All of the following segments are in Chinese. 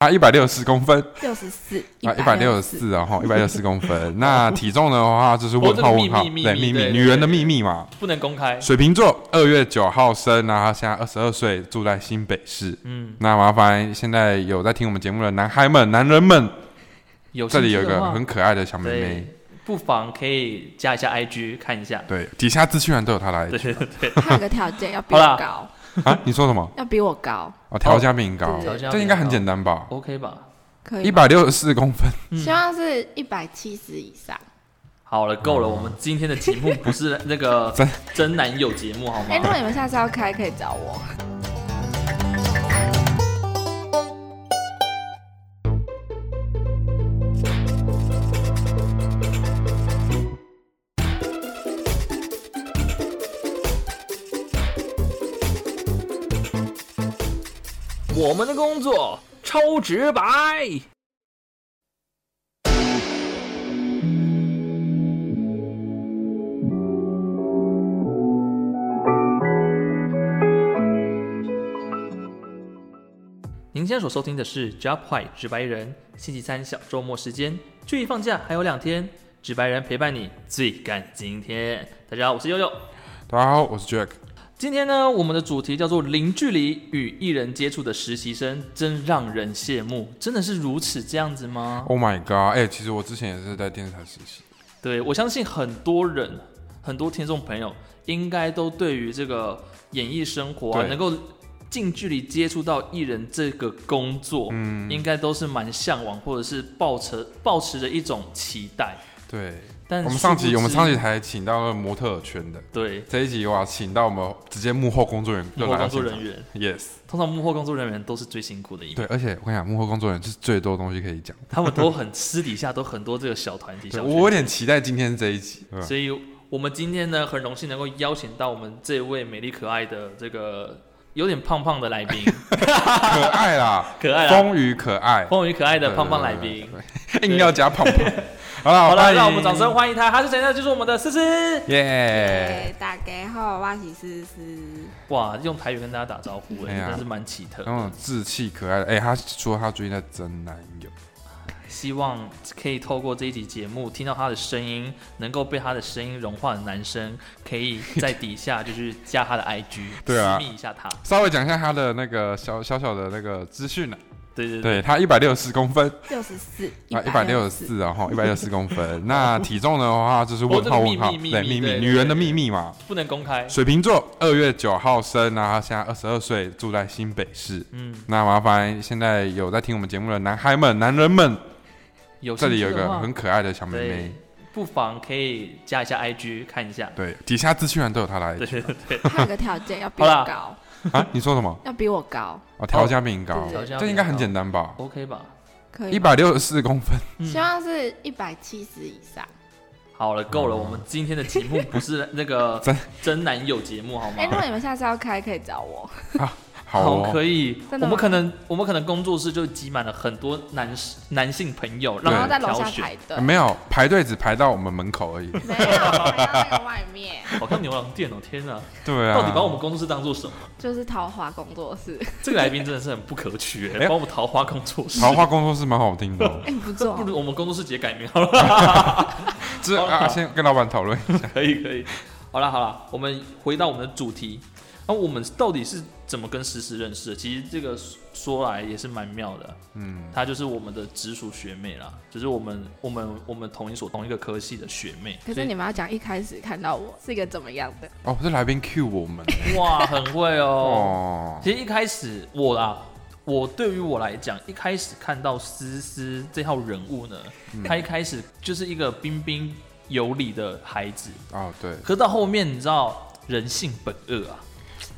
啊，一百六十四公分六十四啊，一百六十四啊，哈，一百六十四公分。那体重的话就是问号问号，对秘密，女人的秘密嘛。不能公开。水瓶座，二月九号生，然后现在二十二岁，住在新北市。嗯，那麻烦现在有在听我们节目的男孩们、男人们，有这里有一个很可爱的小妹妹，，不妨可以加一下 IG 看一下。对，底下资讯栏都有她来对对对，还 有个条件要比好啦我高，啊。你说什么？要比我高，哦，调价比你高这应该很简单吧？OK 吧？可以吗一百六十四公分，嗯希望是一百七十以上。好了，够了，我们今天的节目不是那个真真男友节目好吗哎、如果？你们下次要开，可以找我。我们的工作超直白。您现在所收听的是 Job White 直白人，星期三小周末时间，距离放假还有两天，直白人陪伴你最赶今天。大家好，我是悠悠。大家好，我是 Jack。今天呢，我们的主题叫做“零距离与艺人接触的实习生，真让人羡慕”。真的是如此这样子吗？Oh my god！哎、其实我之前也是在电视台实习，对我相信很多人、很多听众朋友应该都对于这个演艺生活啊，能够近距离接触到艺人这个工作，嗯，应该都是蛮向往，或者是抱持抱持着一种期待。对。但我们上集我们上集才请到了模特圈的，对。这一集哇，请到我们直接幕后工作人员工作人员，，yes，通常幕后工作人员都是最辛苦的一对，而且我跟你讲，幕后工作人员是最多东西可以讲。他们都很私底下都很多这个小团体、小我有点期待今天这一集，所以我们今天呢，很荣幸能够邀请到我们这位美丽可爱的这个有点胖胖的来宾，可爱啦，可爱啦，丰腴可爱，丰腴可爱的胖胖来宾。，硬要加胖胖。好了，好了，让我们掌声欢迎他，他是谁呢？就是我们的思思。耶！哎，大家好，我是思思。哇，用台语跟大家打招呼，哎，哎呀真是蛮奇特那。种稚气可爱的，哎、他说他最近在真男友，希望可以透过这一集节目，听到他的声音，能够被他的声音融化的男生，可以在底下就是加他的 IG，对啊私密一下他。稍微讲一下他的那个小小小的那个资讯呢。对对对，他一百六十四公分六十四，啊，一百六十四然后，一百六十四公分。那体重的话就是问号问号，对，秘密女人的秘密嘛。不能公开。水瓶座，二月九号生，然后现在二十二岁，住在新北市。嗯，那麻烦现在有在听我们节目的男孩们、男人们，有这里有一个很可爱的小妹妹，，不妨可以加一下 IG 看一下。对，底下资讯栏都有她来对对对，还有 个条件要比我高，啊。你说什么？要比我高，哦，调价比你高这应该很简单吧？OK 吧？可以吗一百六十四公分，嗯希望是一百七十以上。好了，够了，我们今天的节目不是那个 真真男友节目好吗哎、？如果你们下次要开，可以找我。好哦，可以。我们可能我们可能工作室就挤满了很多男男性朋友，让他然后在楼。下排队呃，没有排队只排到我们门口而已。没有，排到那个外面，好像牛郎店哦，天哪！对啊，到底把我们工作室当做什么？就是桃花工作室。这个来宾真的是很不可取哎哎，把我们桃花工作室。桃花工作室蛮好听的哦，哎、不错不，如我们工作室直接改名好了。这好啊，先跟老板讨论一下。可以可以。好了好了，我们回到我们的主题。那、我们到底是怎么跟思思认识的？其实这个说来也是蛮妙的。嗯，她就是我们的直属学妹啦，就是我们我们我们同一所同一个科系的学妹。可是你们要讲一开始看到我是一个怎么样的？哦，是来宾 Q 我们 哇，很会哦。哦，其实一开始我啦，我对于我来讲，一开始看到思思这号人物呢，嗯她一开始就是一个彬彬有礼的孩子，哦，对，可是到后面你知道人性本恶啊，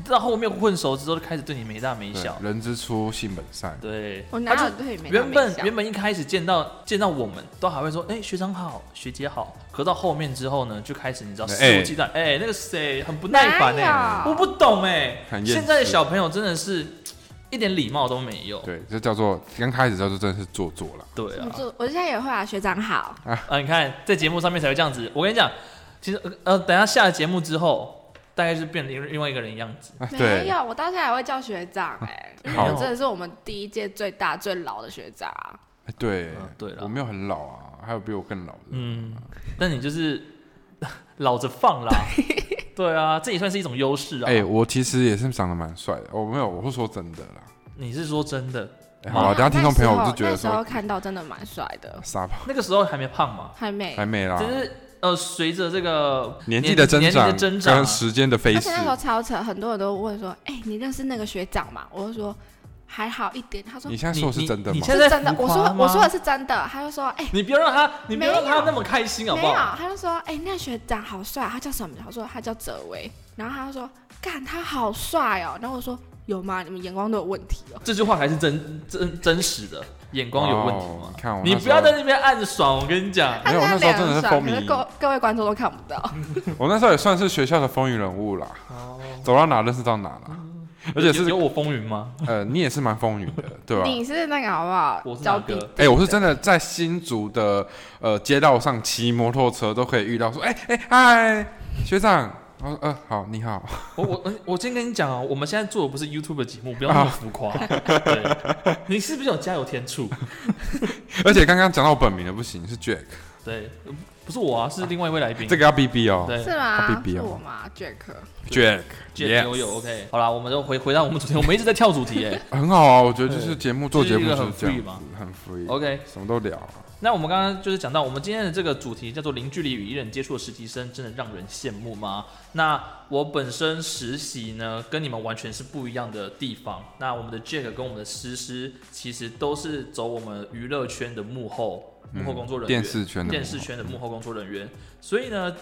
到后面混熟之后就开始对你没大没小。人之初性本善，对，我哪他就有对没大原没小本原本一开始见到见到我们都还会说，哎、学长好，学姐好。可到后面之后呢，就开始你知道肆哎无忌惮，哎、那个谁很不耐烦哎、哪有我不懂哎、现在的小朋友真的是一点礼貌都没有。对，这叫做刚开始叫做真的是做作了。对我啊，做，我现在也会啊，学长好。啊，你看在节目上面才会这样子。我跟你讲，其实呃呃，等一下下了节目之后，大概是变另另外一个人样子。没有，我到现在还会叫学长哎、因为我真的是我们第一届最大最老的学长对嗯，对了我没有很老啊，还有比我更老的。嗯，但你就是 老着放啦。对啊，这也算是一种优势啊。哎，我其实也是长得蛮帅的，我没有，我是说真的啦。你是说真的？哎好了，等下听众朋友那时候就觉得那时候说看到真的蛮帅的，傻吧，那个时候还没胖嘛？还没还。没啦就，是呃，随着这个年纪的增年纪长的增长时间的飞逝而且，那时候超扯，很多人都问说：“哎、你认识那个学长吗？”我就说：“还好一点。”他说你：“现在说的是真的吗你你？现在是真的。”我说：“浮夸吗我说的是真的。”他就说：“哎、你不要让他，你不要让他那么开心好没有。”不好？他就说：“哎、那学长好帅，他叫什么名字？”我说：“他叫泽维。”然后他就说：“干，他好帅哦。”然后我说：“有吗？你们眼光都有问题哦。这句话还是真真真实的，眼光有问题吗？哦你看我你不要在那边暗爽，我跟你讲”，没有他那时候真的是风靡可是各各位观众都看不到。我那时候也算是学校的风云人物啦，走到哪认识到哪啦。而且是有有我风云吗？呃，你也是蛮风云的，对吧？你是那个好不好？我是哪教个弟哎、我是真的在新竹的呃街道上骑摩托车都可以遇到，说，哎、哎、嗨，学长，我说呃好，你好，我我我先跟你讲哦，我们现在做的不是 YouTube 的节目，不要那么浮夸。对，你是不是有加油添醋？而且刚刚讲到我本名的不行，是 Jack，对，不是我啊，是另外一位来宾。这个要 B B 哦对是吗？他 BB 是哦我吗？Jack。，Jack，见悠悠 OK。好啦，我们就回回到我们主题，我们一直在跳主题哎。很好啊，我觉得就是节目做节目就是一个很 free 子嘛，很 free，OK，什么都聊啊，那我们刚刚就是讲到，我们今天的这个主题叫做“零距离与一人接触的实习生”，真的让人羡慕吗？那我本身实习呢，跟你们完全是不一样的地方。那我们的 Jack 跟我们的诗诗，其实都是走我们娱乐圈的幕后幕后工作人员，电视圈的电视圈的幕后工作人员。所以呢，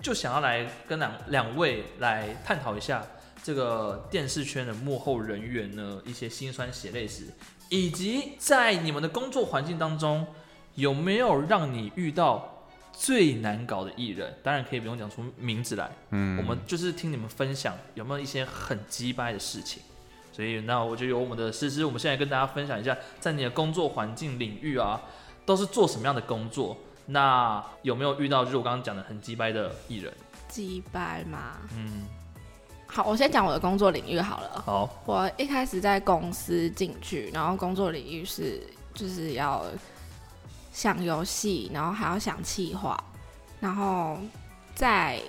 就想要来跟两两位来探讨一下这个电视圈的幕后人员呢一些辛酸血泪史，以及在你们的工作环境当中有没有让你遇到最难搞的艺人？当然可以不用讲出名字来，嗯，我们就是听你们分享有没有一些很鸡掰的事情。所以，那我就由我们的诗诗，我们现在跟大家分享一下，在你的工作环境领域啊，都是做什么样的工作？那有没有遇到就是我刚刚讲的很鸡掰的艺人？鸡掰吗？嗯，好，我先讲我的工作领域好了。好，我一开始在公司进去，然后工作领域是就是要想游戏，然后还要想企划，然后在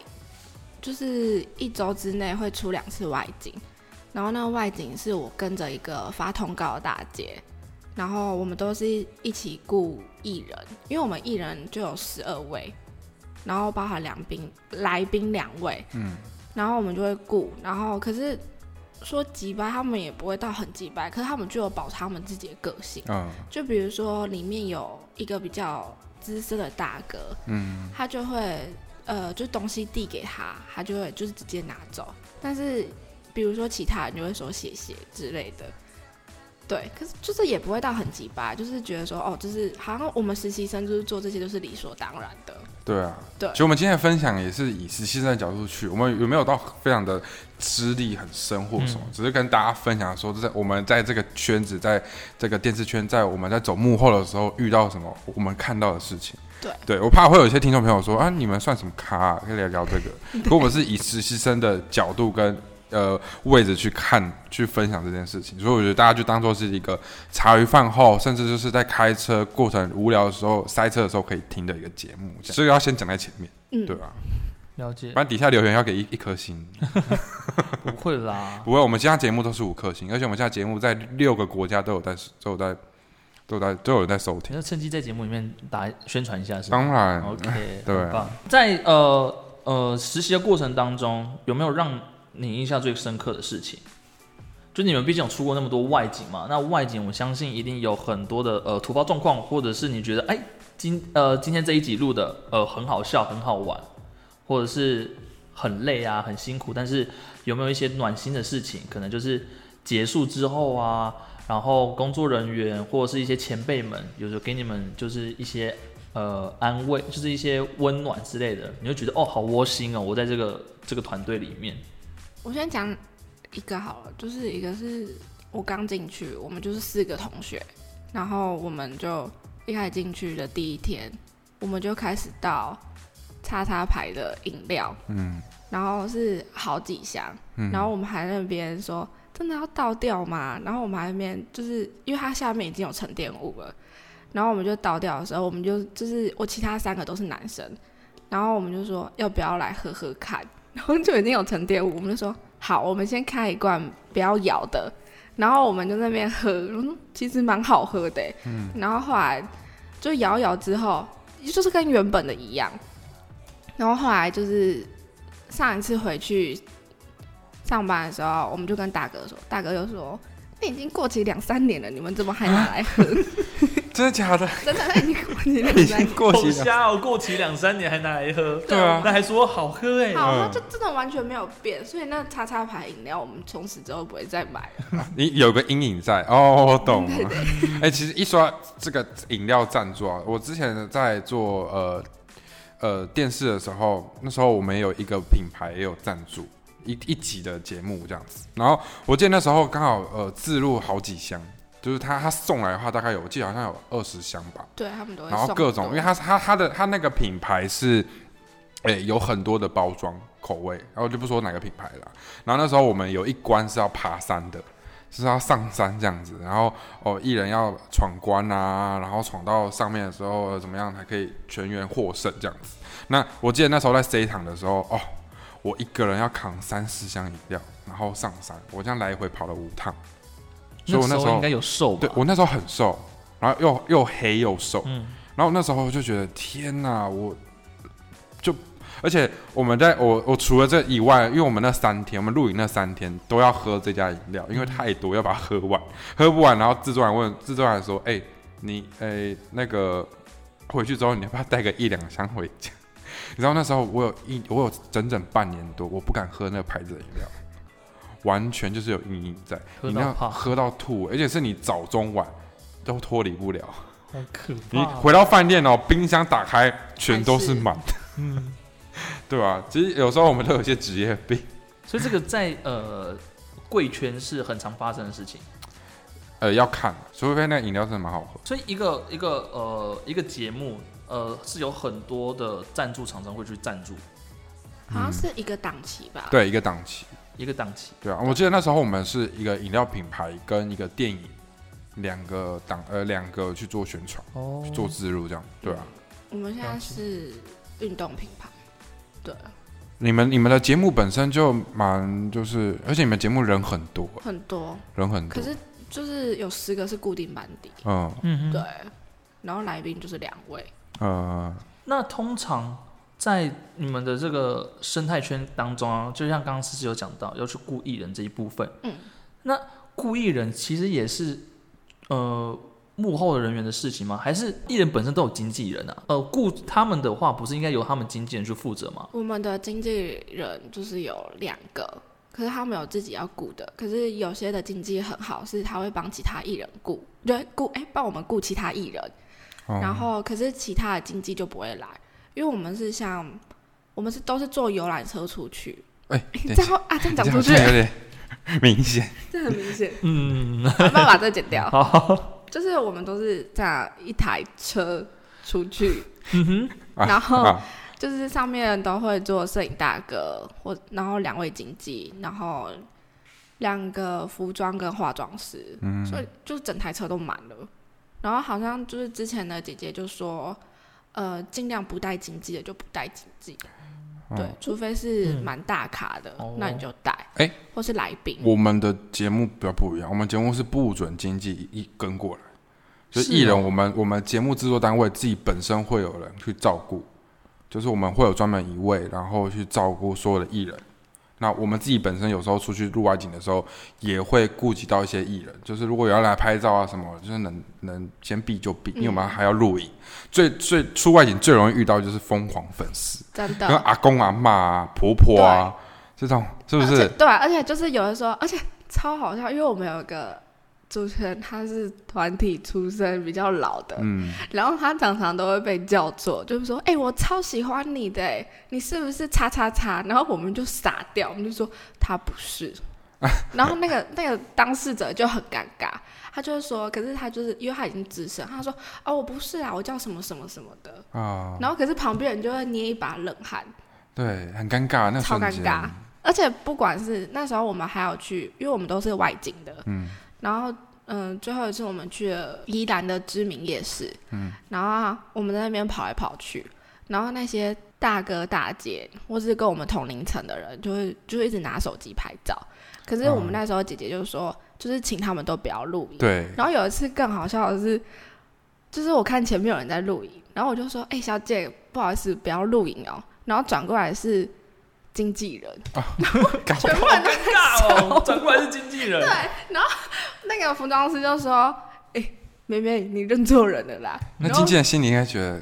就是一周之内会出两次外景，然后那个外景是我跟着一个发通告的大姐，然后我们都是一起雇艺人，因为我们艺人就有十二位，然后包含两宾来宾两位，嗯，然后我们就会雇，然后可是说几掰，他们也不会到很几掰，可是他们就有保持他们自己的个性，嗯。就比如说里面有一个比较资深的大哥，嗯，他就会呃，就东西递给他，他就会就是直接拿走。但是比如说其他人就会说谢谢之类的，对，可是就是也不会到很急吧，就是觉得说哦，就是好像我们实习生就是做这些都是理所当然的。对啊，对其实我们今天的分享也是以实习生的角度去，我们有没有到非常的资历很深或什么，嗯只是跟大家分享说，在我们在这个圈子，在这个电视圈，在我们在走幕后的时候遇到什么我们看到的事情。对，对我怕会有一些听众朋友说啊，你们算什么咖、啊？可以来聊这个。可我们是以实习生的角度跟呃位置去看、去分享这件事情，所以我觉得大家就当做是一个茶余饭后，甚至就是在开车过程无聊的时候、塞车的时候可以听的一个节目。这个要先讲在前面，嗯，对吧、了解不，然底下留言要给一一颗星。不会啦，不会，我们现在节目都是五颗星，而且我们现在节目在六个国家都有在都有在都有在都有人在收听。那趁机在节目里面打宣传一下，是吧？当然，OK，对很棒。在呃呃实习的过程当中，有没有让你印象最深刻的事情？就你们毕竟有出过那么多外景嘛，那外景我相信一定有很多的呃突发状况，或者是你觉得哎今呃今天这一集录的呃很好笑很好玩，或者是很累啊很辛苦，但是有没有一些暖心的事情？可能就是结束之后啊，然后工作人员或者是一些前辈们，有时候给你们就是一些呃安慰，就是一些温暖之类的，你就觉得哦好窝心哦，我在这个这个团队里面，我先讲一个好了，就是一个是我刚进去，我们就是四个同学，然后我们就一开始进去的第一天，我们就开始倒叉叉牌的饮料，嗯然后是好几箱，嗯，然后我们还在那边说真的要倒掉吗？然后我们还在那边就是因为它下面已经有沉淀物了，然后我们就倒掉的时候，我们就就是我其他三个都是男生，然后我们就说要不要来喝喝看，然后就已经有沉淀物，我们就说好，我们先开一罐不要摇的，然后我们就在那边喝，嗯，其实蛮好喝的欸，嗯然后后来就摇一摇之后，就是跟原本的一样，然后后来就是上一次回去上班的时候，我们就跟大哥说，大哥就说。那已经过期两三年了，你们怎么还拿来喝？真的假的？真的，那已经过期两已三年。好经过期了。瞎哦，过期两三年还拿来喝，对啊那还说好喝哎、好，它嗯就真的完全没有变，所以那叉叉牌饮料我们从此之后不会再买了。你有个阴影在哦，我懂了。对，哎、其实一说到这个饮料赞助啊，我之前在做呃呃电视的时候，那时候我们有一个品牌也有赞助一一集的节目这样子。然后我记得那时候刚好呃自录好几箱，就是他他送来的话大概有，我记得好像有二十箱吧。对他们都会然后各种，因为他他他的他那个品牌是，诶、有很多的包装口味，然后就不说哪个品牌了。然后那时候我们有一关是要爬山的，是要上山这样子，然后哦，一人要闯关啊，然后闯到上面的时候呃怎么样才可以全员获胜这样子。那我记得那时候在 C 场的时候，哦，我一个人要扛三四箱饮料，然后上山，我这样来回跑了五趟，所以我那时候应该有瘦吧？对我那时候很瘦，然后又又黑又瘦，嗯然后那时候就觉得天哪，我就而且我们在我我除了这以外，因为我们那三天，我们露营那三天都要喝这家饮料，因为太多要把它喝完，喝不完，然后制作人问制作人说：“哎、你哎、那个回去之后你要不要带个一两箱回家？” 你知道那时候我有一我有整整半年多，我不敢喝那个牌子的饮料，完全就是有阴影在，饮料喝到吐，而且是你早中晚都脱离不了。好可你。回到饭店哦，冰箱打开全都是满的，嗯，对吧、其实有时候我们都有些职业病，所以这个在呃贵圈是很常发生的事情。呃，要看，除非那饮料真的蛮好喝。所以一个一个呃一个节目呃是有很多的赞助厂商会去赞助好像是一个档期吧？，对，一个档期，一个档期。对啊，我记得那时候我们是一个饮料品牌跟一个电影两个档呃两个去做宣传、哦。去做植入这样，对啊。我们现在是运动品牌。对，你们你们的节目本身就蛮就是，而且你们节目人很多，很多，人很多。可，是就是有十个是固定班底，嗯。嗯对，然后来宾就是两位。呃，那通常在你们的这个生态圈当中啊，就像刚刚思思有讲到要去雇艺人这一部分，嗯，那雇艺人其实也是呃幕后的人员的事情吗？还是艺人本身都有经纪人啊？呃，雇他们的话，不是应该由他们经纪人去负责吗？我们的经纪人就是有两个，可是他们有自己要雇的。可是有些的经纪很好，是他会帮其他艺人雇，对，雇哎帮我们雇其他艺人。哦然后可是其他的经纪就不会来，因为我们是像我们是都是坐游览车出去，哎、这样啊 这样讲出去明显，这很明显，嗯，没办法把这剪掉。好，就是我们都是这样一台车出去，嗯哼，啊然后啊就是上面都会做摄影大哥，或然后两位经纪，然后两个服装跟化妆师，嗯所以就是整台车都满了。然后好像就是之前的姐姐就说，呃，尽量不带经济的就不带经济，对，除非是嗯。蛮大咖的，哦。那你就带，哎或是来宾，我们的节目比较不一样，我们节目是不准经济一跟过来，就艺人，哦我们我们节目制作单位自己本身会有人去照顾，就是我们会有专门一位，然后去照顾所有的艺人。那我们自己本身有时候出去录外景的时候，也会顾及到一些艺人，就是如果有要来拍照啊什么，就是能能先避就避，因为我们还要录影。最最出外景最容易遇到就是疯狂粉丝，真的跟。阿公阿妈啊、婆婆啊这种，是不是？对、啊，而且就是有的时候，而且超好笑，因为我们有一个主持人，他是团体出身比较老的，嗯，然后他常常都会被叫做，就是说，哎、我超喜欢你的，哎，你是不是叉叉叉？然后我们就傻掉，我们就说他不是，然后那个那个当事者就很尴尬，他就是说，可是他就是因为他已经资深，他说哦我不是啊，我叫什么什么什么的，啊，然后可是旁边人就会捏一把冷汗，对，很尴尬，那超，尴尬。而且不管是那时候我们还有去，因为我们都是外景的，嗯，然后嗯，最后一次我们去了宜兰的知名夜市，嗯，然后啊我们在那边跑来跑去，然后那些大哥大姐或是跟我们同龄层的人，就会就会一直拿手机拍照。可是我们嗯那时候姐姐就说，就是请他们都不要录影。对，然后有一次更好笑的是，就是我看前面有人在录影，然后我就说：“哎、小姐，不好意思，不要录影哦。”然后转过来是经纪人，啊 全部人都尴尬哦，转过来是经纪人。对，然后那个服装师就说：“哎、妹妹，你认错人了啦。”那经纪人心里应该觉得，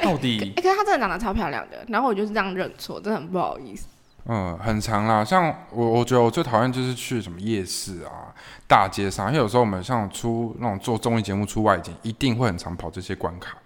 到底哎、可是她真的长得超漂亮的，然后我就是这样认错，真的很不好意思。嗯，很长啦。像我，我觉得我最讨厌就是去什么夜市啊、大街上，因为有时候我们像出那种做综艺节目出外景，一定会很常跑这些关卡。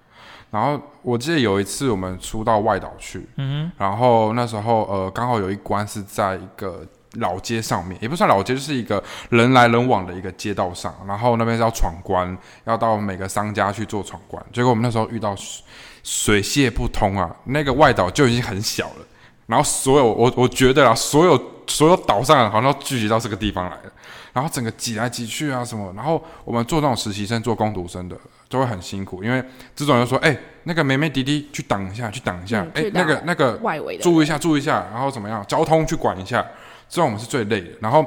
然后我记得有一次我们出到外岛去，嗯然后那时候呃刚好有一关是在一个老街上面，也不算老街，就是一个人来人往的一个街道上，然后那边是要闯关，要到每个商家去做闯关。结果我们那时候遇到水水泄不通啊，那个外岛就已经很小了，然后所有我我觉得啊，所有所有岛上好像都聚集到这个地方来了，然后整个挤来挤去啊什么，然后我们做那种实习生、做工读生的就会很辛苦，因为这种人说，哎、那个妹妹弟弟去挡一下，去挡一下嗯，哎、那个那个外围的注意一下，注意一下，然后怎么样？交通去管一下，这种我们是最累的。然后，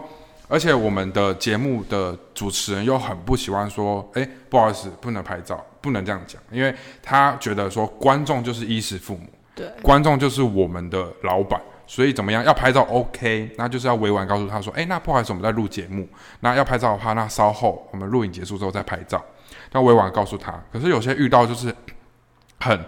而且我们的节目的主持人又很不喜欢说，哎，不好意思，不能拍照，不能这样讲，因为他觉得说观众就是衣食父母，对，观众就是我们的老板，所以怎么样要拍照 OK，那就是要委婉告诉他说，哎，那不好意思，我们在录节目，那要拍照的话，那稍后我们录影结束之后再拍照，要委婉告诉他。可是有些遇到就是 很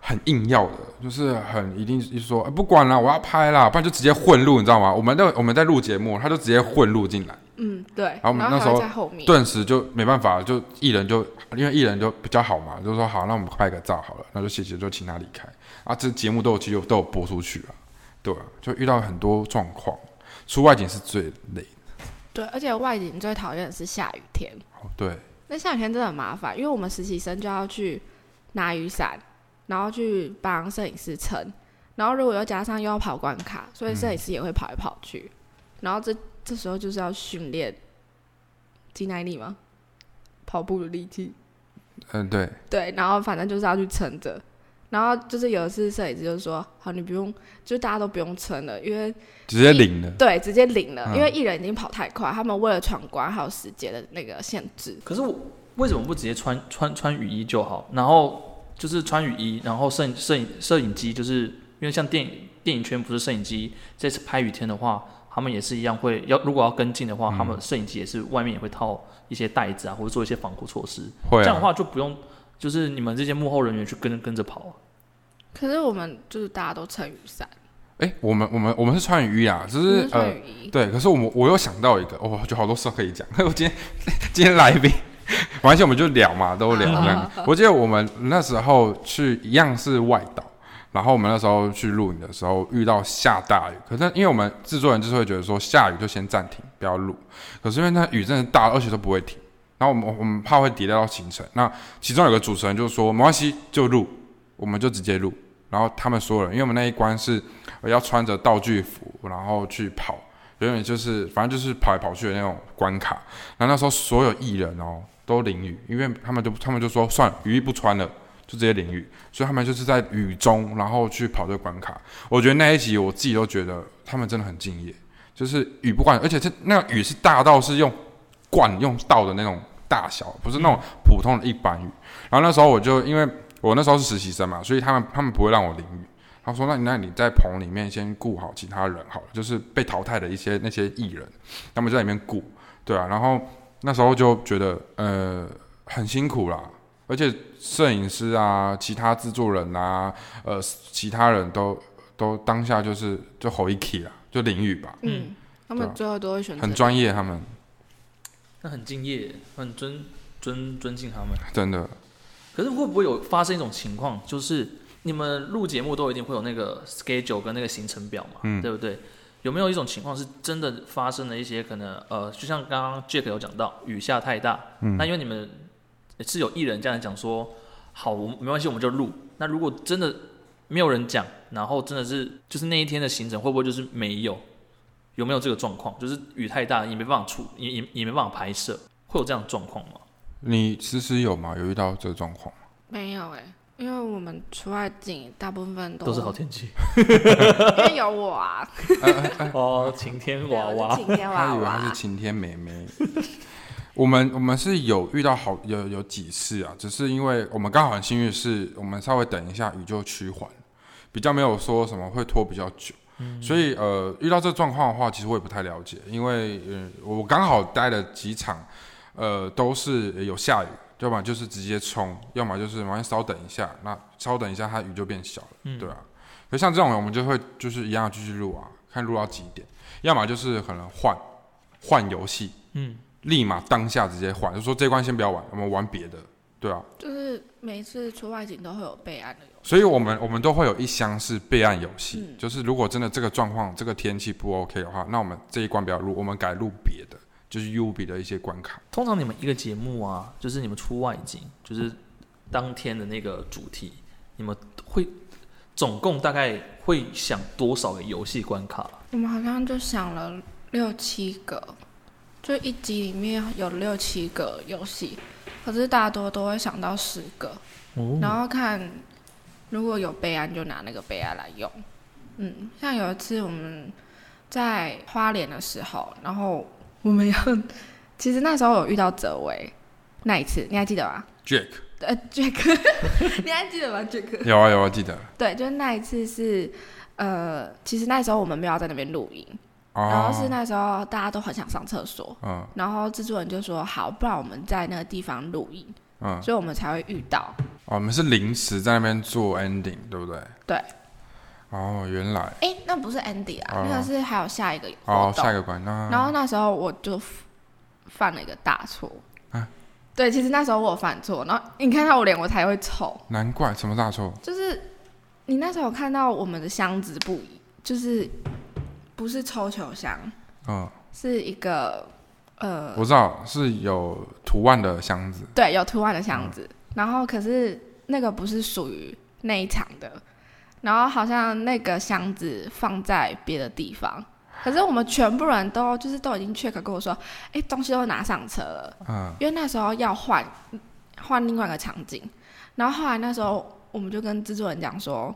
很硬要的，就是很一定是说、哎不管了，我要拍啦，不然就直接混入，你知道吗？我们在我们在录节目，他就直接混入进来。嗯，对。然后我们那时候在后面，顿时就没办法，就艺人就因为艺人就比较好嘛，就说好，那我们拍个照好了，那就谢谢，就请他离开啊。这节目都有其实都有播出去啊，对啊，就遇到很多状况，出外景是最累的。对，而且外景最讨厌的是下雨天。哦，对，那下雨天真的很麻烦，因为我们实习生就要去拿雨伞，然后去帮摄影师撑，然后如果又加上又要跑关卡，所以摄影师也会跑来跑去，然后这这时候就是要训练肌耐力吗？跑步的力气，嗯、对，对，然后反正就是要去撑着。然后就是有一次摄影师就说：“好，你不用，就大家都不用撑了，因为直接领了。对直接领了，嗯因为艺人已经跑太快，他们为了闯关还有时间的那个限制。可是我为什么不直接穿穿穿雨衣就好？然后就是穿雨衣，然后摄影摄影摄影机，就是因为像电影电影圈不是摄影机，这次拍雨天的话，他们也是一样会要如果要跟进的话，他们摄影机也是外面也会套一些袋子啊，或者做一些防护措施。会这样的啊，话就不用就是你们这些幕后人员去跟跟着跑啊。可是我们就是大家都撑雨伞，哎、我们我们我们是穿雨衣啊，只你是呃，是穿雨衣，对，可是我们我又想到一个，哦，我觉得好多事可以讲。我今天 今天来宾，没关系，我们就聊嘛，都聊这样。我记得我们那时候去一样是外岛，然后我们那时候去录影的时候遇到下大雨，可是因为我们制作人就是会觉得说下雨就先暂停，不要录。可是因为那雨真的大，而且都不会停，然后我们我们怕会 delay 到行程。那其中有个主持人就说没关系，就录，我们就直接录。然后他们所有人，因为我们那一关是要穿着道具服，然后去跑，有点就是反正就是跑来跑去的那种关卡。然后那时候所有艺人哦都淋雨，因为他们就他们就说算了，雨衣不穿了，就直接淋雨，所以他们就是在雨中，然后去跑这个关卡。我觉得那一集我自己都觉得他们真的很敬业，就是雨不管，而且这那个雨是大到是用灌用到的那种大小，不是那种普通的一般雨。然后那时候我就因为我那时候是实习生嘛，所以他们他们不会让我淋雨。他说：“那你那你在棚里面先顾好其他人好了，就是被淘汰的一些那些艺人，他们就在里面顾，对啊。然后那时候就觉得呃很辛苦啦，而且摄影师啊、其他制作人啊、呃其他人都都当下就是就吼一 k 啦，就淋雨吧，嗯，他们最后都会选择很专业，他们那很敬业，很尊尊尊敬他们。真的可是会不会有发生一种情况，就是你们录节目都一定会有那个 schedule 跟那个行程表嘛，嗯对不对？有没有一种情况是真的发生了一些可能呃，就像刚刚 Jack 有讲到雨下太大，嗯那因为你们是有艺人这样讲说，好，我们没关系，我们就录。那如果真的没有人讲，然后真的是就是那一天的行程会不会就是没有？有没有这个状况？就是雨太大，你没办法出，也也也没办法拍摄，会有这样的状况吗？你其实有吗？有遇到这个状况吗？没有哎、因为我们出外景大部分都都是好天气 因为有我啊，哦，晴天娃对我娃，晴天娃他以为他是，晴天妹妹。我们我们是有遇到好有有几次啊，只是因为我们刚好很幸运，是我们稍微等一下雨就趋缓，比较没有说什么会拖比较久。所以呃，遇到这状况的话，其实我也不太了解，因为呃，我刚好待了几场，呃，都是有下雨，要么就是直接冲，要么就是马上稍等一下，那稍等一下它雨就变小了，嗯。对啊。所以像这种我们就会就是一样继续录啊，看录到几点，要么就是可能换换游戏，嗯，立马当下直接换，就说这关先不要玩，我们玩别的，对啊。就是每一次出外景都会有备案的游戏。所以我们我们都会有一箱是备案游戏，嗯就是如果真的这个状况、这个天气不 OK 的话，那我们这一关不要录，我们改录别的，就是 U B 的一些关卡。通常你们一个节目啊，就是你们出外景，就是当天的那个主题，你们会总共大概会想多少个游戏关卡？我们好像就想了六七个，就一集里面有六七个游戏，可是大多都会想到十个，哦然后看如果有备案就拿那个备案来用。嗯，像有一次我们在花莲的时候，然后我们要，其实那时候有遇到泽维，那一次你还记得吗？Jack 呃，Jack，你还记得吗？Jack，有啊有啊，记得。对，就是那一次是，呃，其实那时候我们没有在那边录音，哦，然后是那时候大家都很想上厕所，嗯然后制作人就说好，不然我们在那个地方录音，嗯，所以我们才会遇到。哦，我们是临时在那边做 ending，对不对？对。哦，原来哎，那不是 ending 啊，哦那个是还有下一个哦，下一个关那然后那时候我就犯了一个大错。啊对，其实那时候我犯错，然后你看到我脸，我才会丑。难怪什么大错？就是你那时候有看到我们的箱子不一，就是不是抽球箱，嗯，是一个呃，我知道是有图案的箱子。对，有图案的箱嗯子。然后可是那个不是属于那一场的，然后好像那个箱子放在别的地方。可是我们全部人都就是都已经 check 跟我说，哎，东西都拿上车了，嗯因为那时候要换换另外一个场景。然后后来那时候我们就跟制作人讲说，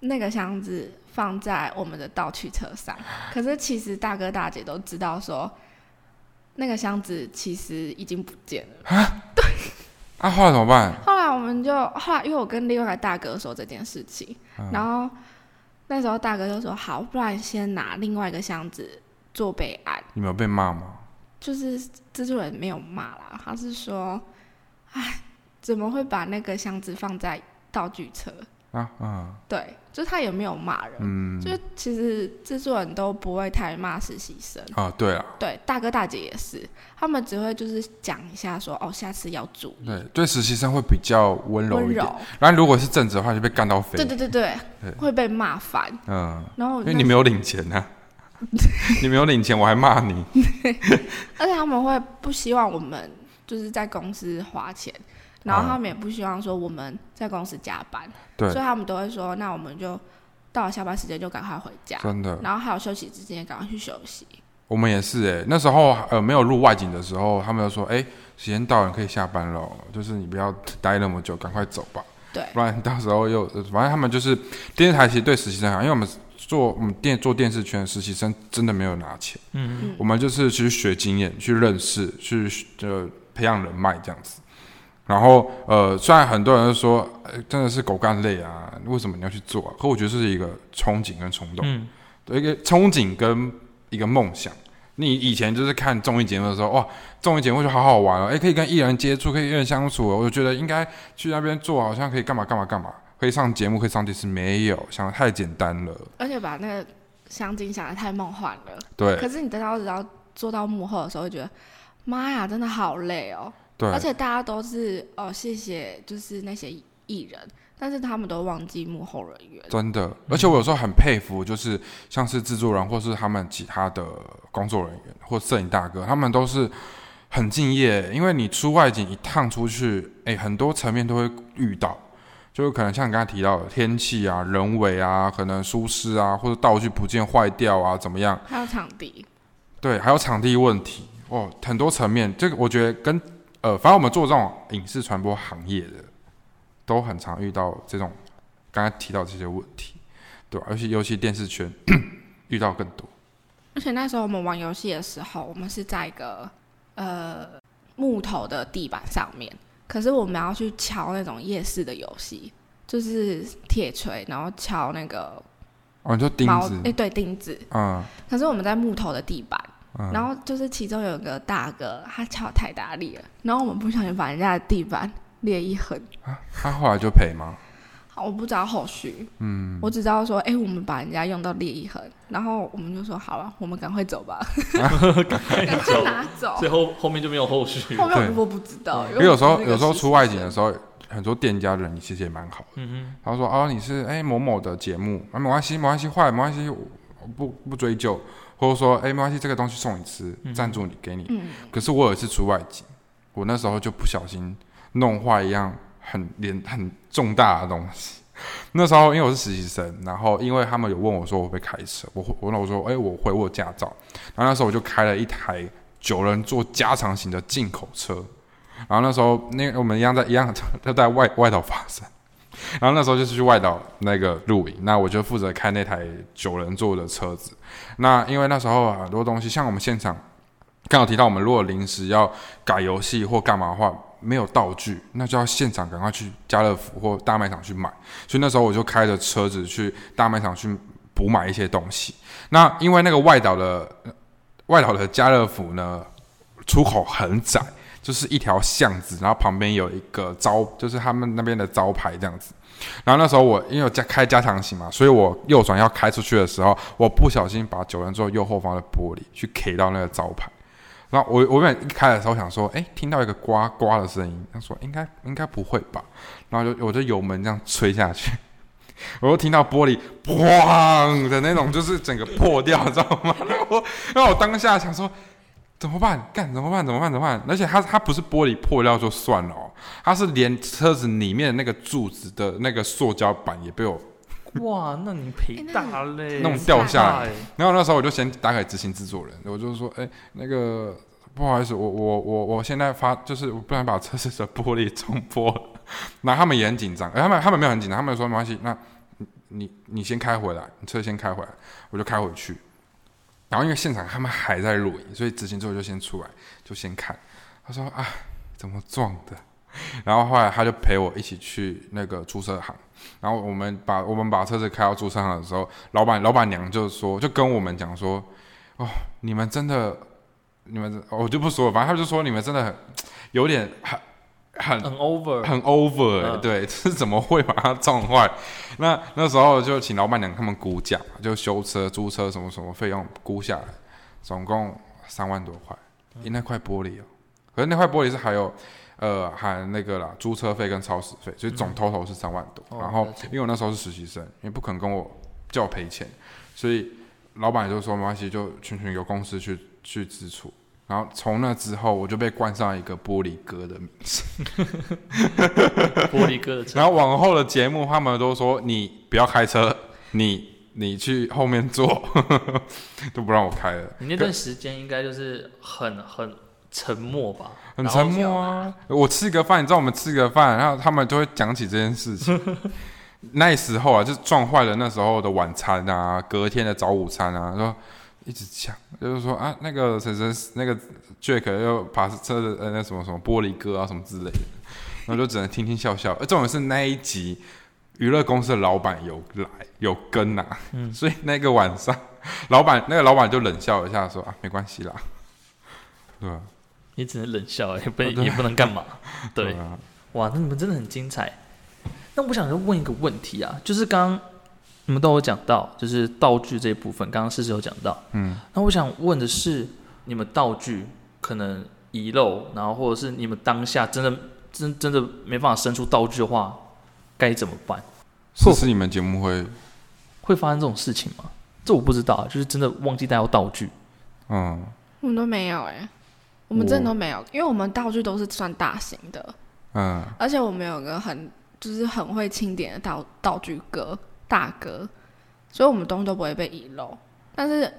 那个箱子放在我们的道具车上。可是其实大哥大姐都知道说，那个箱子其实已经不见了。啊，后来怎么办？后来我们就后来，因为我跟另外一个大哥说这件事情，嗯然后那时候大哥就说好，不然先拿另外一个箱子做备案。你们有被骂吗？就是制作人没有骂啦，他是说，哎，怎么会把那个箱子放在道具车？啊啊对，就是他也没有骂人，嗯就是其实制作人都不会太骂实习生。啊，对啊，对，大哥大姐也是，他们只会就是讲一下说，哦，下次要注意，对对，实习生会比较温柔一点。然后如果是正职的话，就被干到飞。对对对对对，会被骂烦。嗯，然后那因为你没有领钱啊，你没有领钱，我还骂你。而且他们会不希望我们就是在公司花钱，然后哦他们也不希望说我们在公司加班，对。所以他们都会说，那我们就到了下班时间就赶快回家，真的，然后还有休息之间也赶快去休息。我们也是哎、那时候呃没有录外景的时候，他们就说，哎、时间到了，你可以下班了，就是你不要待那么久，赶快走吧，对，不然到时候又呃反正他们就是电视台其实对实习生好，因为我们做我们电做电视圈的实习生真的没有拿钱，嗯，嗯。我们就是去学经验，去认识，去呃培养人脉这样子。然后呃，虽然很多人都说，呃，真的是狗干累啊，为什么你要去做啊？可我觉得这是一个憧憬跟冲动。嗯，对一个憧憬跟一个梦想。你以前就是看综艺节目的时候，哇，综艺节目就好好玩哦，哎，可以跟艺人接触，可以跟艺人相处哦，我就觉得应该去那边做，好像可以干嘛干嘛干嘛，可以上节目，可以上电视，没有，想的太简单了。而且把那个香精想的太梦幻了。对可是你等到只要做到幕后的时候，会觉得妈呀，真的好累哦。对而且大家都是哦，谢谢，就是那些艺人，但是他们都忘记幕后人员。真的，而且我有时候很佩服，就是像是制作人或是他们其他的工作人员或摄影大哥，他们都是很敬业，因为你出外景一趟出去，哎，很多层面都会遇到，就是可能像你刚才提到的天气啊、人为啊、可能疏失啊，或者道具不见坏掉啊，怎么样？还有场地，对，还有场地问题，哦，很多层面，这个我觉得跟呃，反正我们做这种影视传播行业的，都很常遇到这种刚刚提到这些问题，对吧？尤其尤其电视圈 遇到更多。而且那时候我们玩游戏的时候，我们是在一个呃木头的地板上面，可是我们要去敲那种夜市的游戏，就是铁锤，然后敲那个哦，你说钉，子哎、，对，钉子。嗯，可是我们在木头的地板，嗯然后就是其中有一个大哥，他敲太大力了，然后我们不小心把人家的地板裂一痕。他后来就赔吗？好，我不知道后续，嗯，我只知道说，哎、我们把人家用到裂一痕，然后我们就说好了，我们赶快走吧，赶快拿走。最后后面就没有后续。后面我不知道，因为有时候有时候出外景的生时候，很多店家人其实也蛮好的。嗯他说：“哦，你是哎、某某的节目啊，没关系，没关系，坏了没关系，我我不不追究，或者说哎、没关系，这个东西送你吃，赞助你给你。嗯，可是我有一次出外景，我那时候就不小心弄坏一样很连很重大的东西。那时候因为我是实习生，然后因为他们有问我说我会开车，我会我那我说哎、我会，我有驾照。然后那时候我就开了一台九人座加长型的进口车。然后那时候那我们一样在一样都在外外岛发生。然后那时候就是去外岛那个露营，那我就负责开那台九人座的车子。那因为那时候很多东西，像我们现场刚好提到，我们如果临时要改游戏或干嘛的话，没有道具，那就要现场赶快去家乐福或大卖场去买。所以那时候我就开着车子去大卖场去补买一些东西。那因为那个外岛的外岛的家乐福呢，出口很窄，就是一条巷子，然后旁边有一个招，就是他们那边的招牌这样子。然后那时候我因为加开加长型嘛，所以我右转要开出去的时候，我不小心把九人座右后方的玻璃去 K 到那个招牌。然后我我原本一开的时候想说，哎，听到一个呱呱的声音，他说应该应该不会吧，然后就我就油门这样吹下去，我就听到玻璃砰的那种，就是整个破掉，知道吗？然后我然后我当下想说。怎么办？干怎么办？怎么办？怎么办？而且它它不是玻璃破掉就算了哦，它是连车子里面那个柱子的那个塑胶板也被我，哇，那你赔大嘞，弄掉下来。然后那时候我就先打给执行制作人，我就说，哎、那个不好意思，我我我我现在发就是我不然把车子的玻璃冲破了。然后他们也很紧张，哎他们他们没有很紧张，他们说没关系，那你你你先开回来，你车先开回来，我就开回去。然后因为现场他们还在录影，所以执行之后就先出来，就先看。他说啊，怎么撞的？然后后来他就陪我一起去那个注册行，然后我们把我们把车子开到注册行的时候，老板老板娘就说，就跟我们讲说，哦，你们真的，你们我就不说了，反正他就说你们真的很有点很很很 over，很 over，、欸嗯对，这是怎么会把它撞坏？那那时候就请老板娘他们估价嘛，就修车、租车什么什么费用估下来，总共三万多块，诶那块玻璃哦、可是那块玻璃是还有呃含那个啦，租车费跟超时费，所以总 total 是三万多。哦然后因为我那时候是实习生，因为不肯跟我叫我赔钱，所以老板就说没关系，就全群由公司去去支出。然后从那之后，我就被冠上一个玻璃哥的名字。玻璃哥的车。然后往后的节目，他们都说你不要开车，你你去后面坐，都不让我开了，你那段时间应该就是很很沉默吧？很沉默啊。我吃个饭，你知道我们吃个饭，然后他们就会讲起这件事情。那时候啊，就是撞坏了那时候的晚餐啊，隔天的早午餐啊，说一直讲，就是说啊，那个婶婶那个 Jack 又爬车的呃那什么什么玻璃哥啊什么之类的，然后就只能听听笑笑。而重点是那一集娱乐公司的老板有来有跟呐、嗯 所以那个晚上，老板那个老板就冷笑一下说啊，没关系啦，对吧？你只能冷笑、欸，也不哦也不能干嘛。对，啊，哇，那你们真的很精彩。那我想就问一个问题啊，就是刚刚你们都有讲到，就是道具这一部分，刚刚诗诗有讲到。嗯，那我想问的是，你们道具可能遗漏，然后或者是你们当下真的真真的没办法生出道具的话，该怎么办？是是你们节目会，会发生这种事情吗？这我不知道啊，就是真的忘记带到道具。嗯，我们都没有哎、我们真的都没有，因为我们道具都是算大型的，嗯，而且我们有个很就是很会清点的道道具哥大哥，所以我们东西都不会被遗漏。但是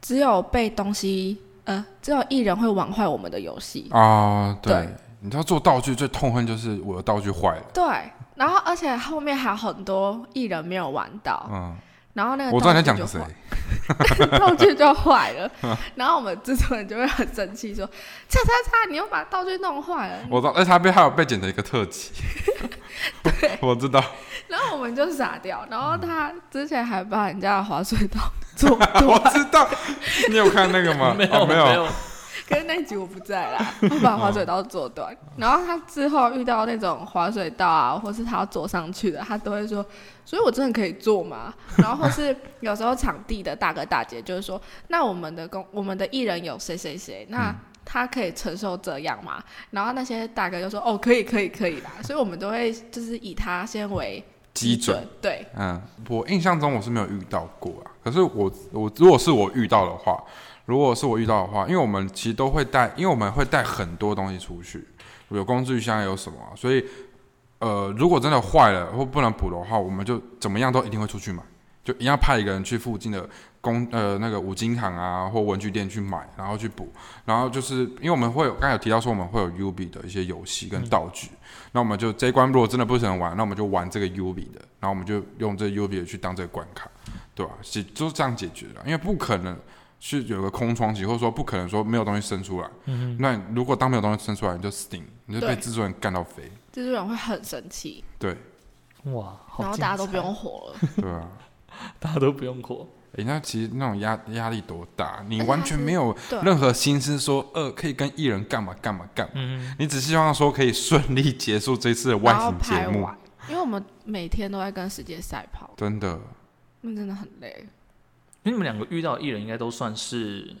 只有被东西呃，只有艺人会玩坏我们的游戏。啊，对。对，你知道做道具最痛恨就是我的道具坏了，对，然后而且后面还有很多艺人没有玩到，嗯，然后那个我知道你在道具就讲谁坏，道具就坏了，然后我们制作人就会很生气说：“叉叉叉，你又把道具弄坏了。”我知道，哎，他被还有被剪成一个特辑，对，我知道，然后我们就傻掉，然后他之前还把人家的滑水道做我，知道，你有看那个吗？没有、没有，可是那一集我不在啦，我把滑水道做断。然后他之后遇到那种滑水道啊，或是他要坐上去的，他都会说：“所以我真的可以做吗？”然后或是有时候场地的大哥大姐就是说：“那我们的工，我们的艺人有谁谁谁，那他可以承受这样吗？”然后那些大哥就说：“哦，可以，可以，可以啦。”所以我们都会就是以他先为基准。，对，嗯，我印象中我是没有遇到过啊。可是我我如果是我遇到的话，如果是我遇到的话，因为我们其实都会带，因为我们会带很多东西出去，有工具箱有什么啊、所以呃，如果真的坏了或不能补的话，我们就怎么样都一定会出去买，就一样派一个人去附近的工呃那个五金行啊或文具店去买，然后去补。然后就是因为我们会有刚才有提到说我们会有 U B 的一些游戏跟道具，那我们就这一关如果真的不能玩，那我们就玩这个 U B 的，然后我们就用这个 U B 的去当这个关卡，对吧、是就是这样解决的，因为不可能是有个空窗期，或者说不可能说没有东西生出来。那如果当没有东西生出来，你就死定，你就被对制作人干到飞。制作人会很生气，对哇，好然后大家都不用活了。对啊，大家都不用活。诶，那其实那种压压力多大，你完全没有对任何心思说，呃，可以跟艺人干嘛干嘛干嘛，嗯，你只希望说可以顺利结束这次的外然后景节目，完，因为我们每天都在跟世界赛跑，真的。那真的很累。因为你们两个遇到的艺人应该都算是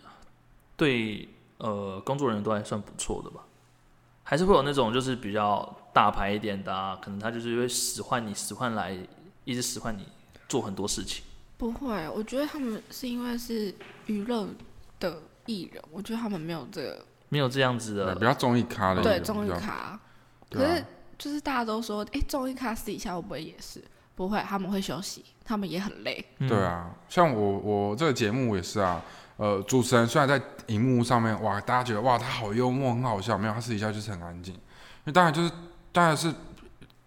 对呃工作人员都还算不错的吧？还是会有那种就是比较大牌一点的啊，可能他就是会使唤你，使唤来，一直使唤你做很多事情。不会，我觉得他们是因为是娱乐的艺人，我觉得他们没有这个没有这样子，的比较综艺咖的，对综艺，咖。可是就是大家都说，哎、综艺咖私底下会不会也是？不会，他们会休息，他们也很累。嗯对啊，像我我这个节目也是啊，呃，主持人虽然在荧幕上面哇，大家觉得哇他好幽默很好笑，没有，他私底下就是很安静，因为当然就是当然是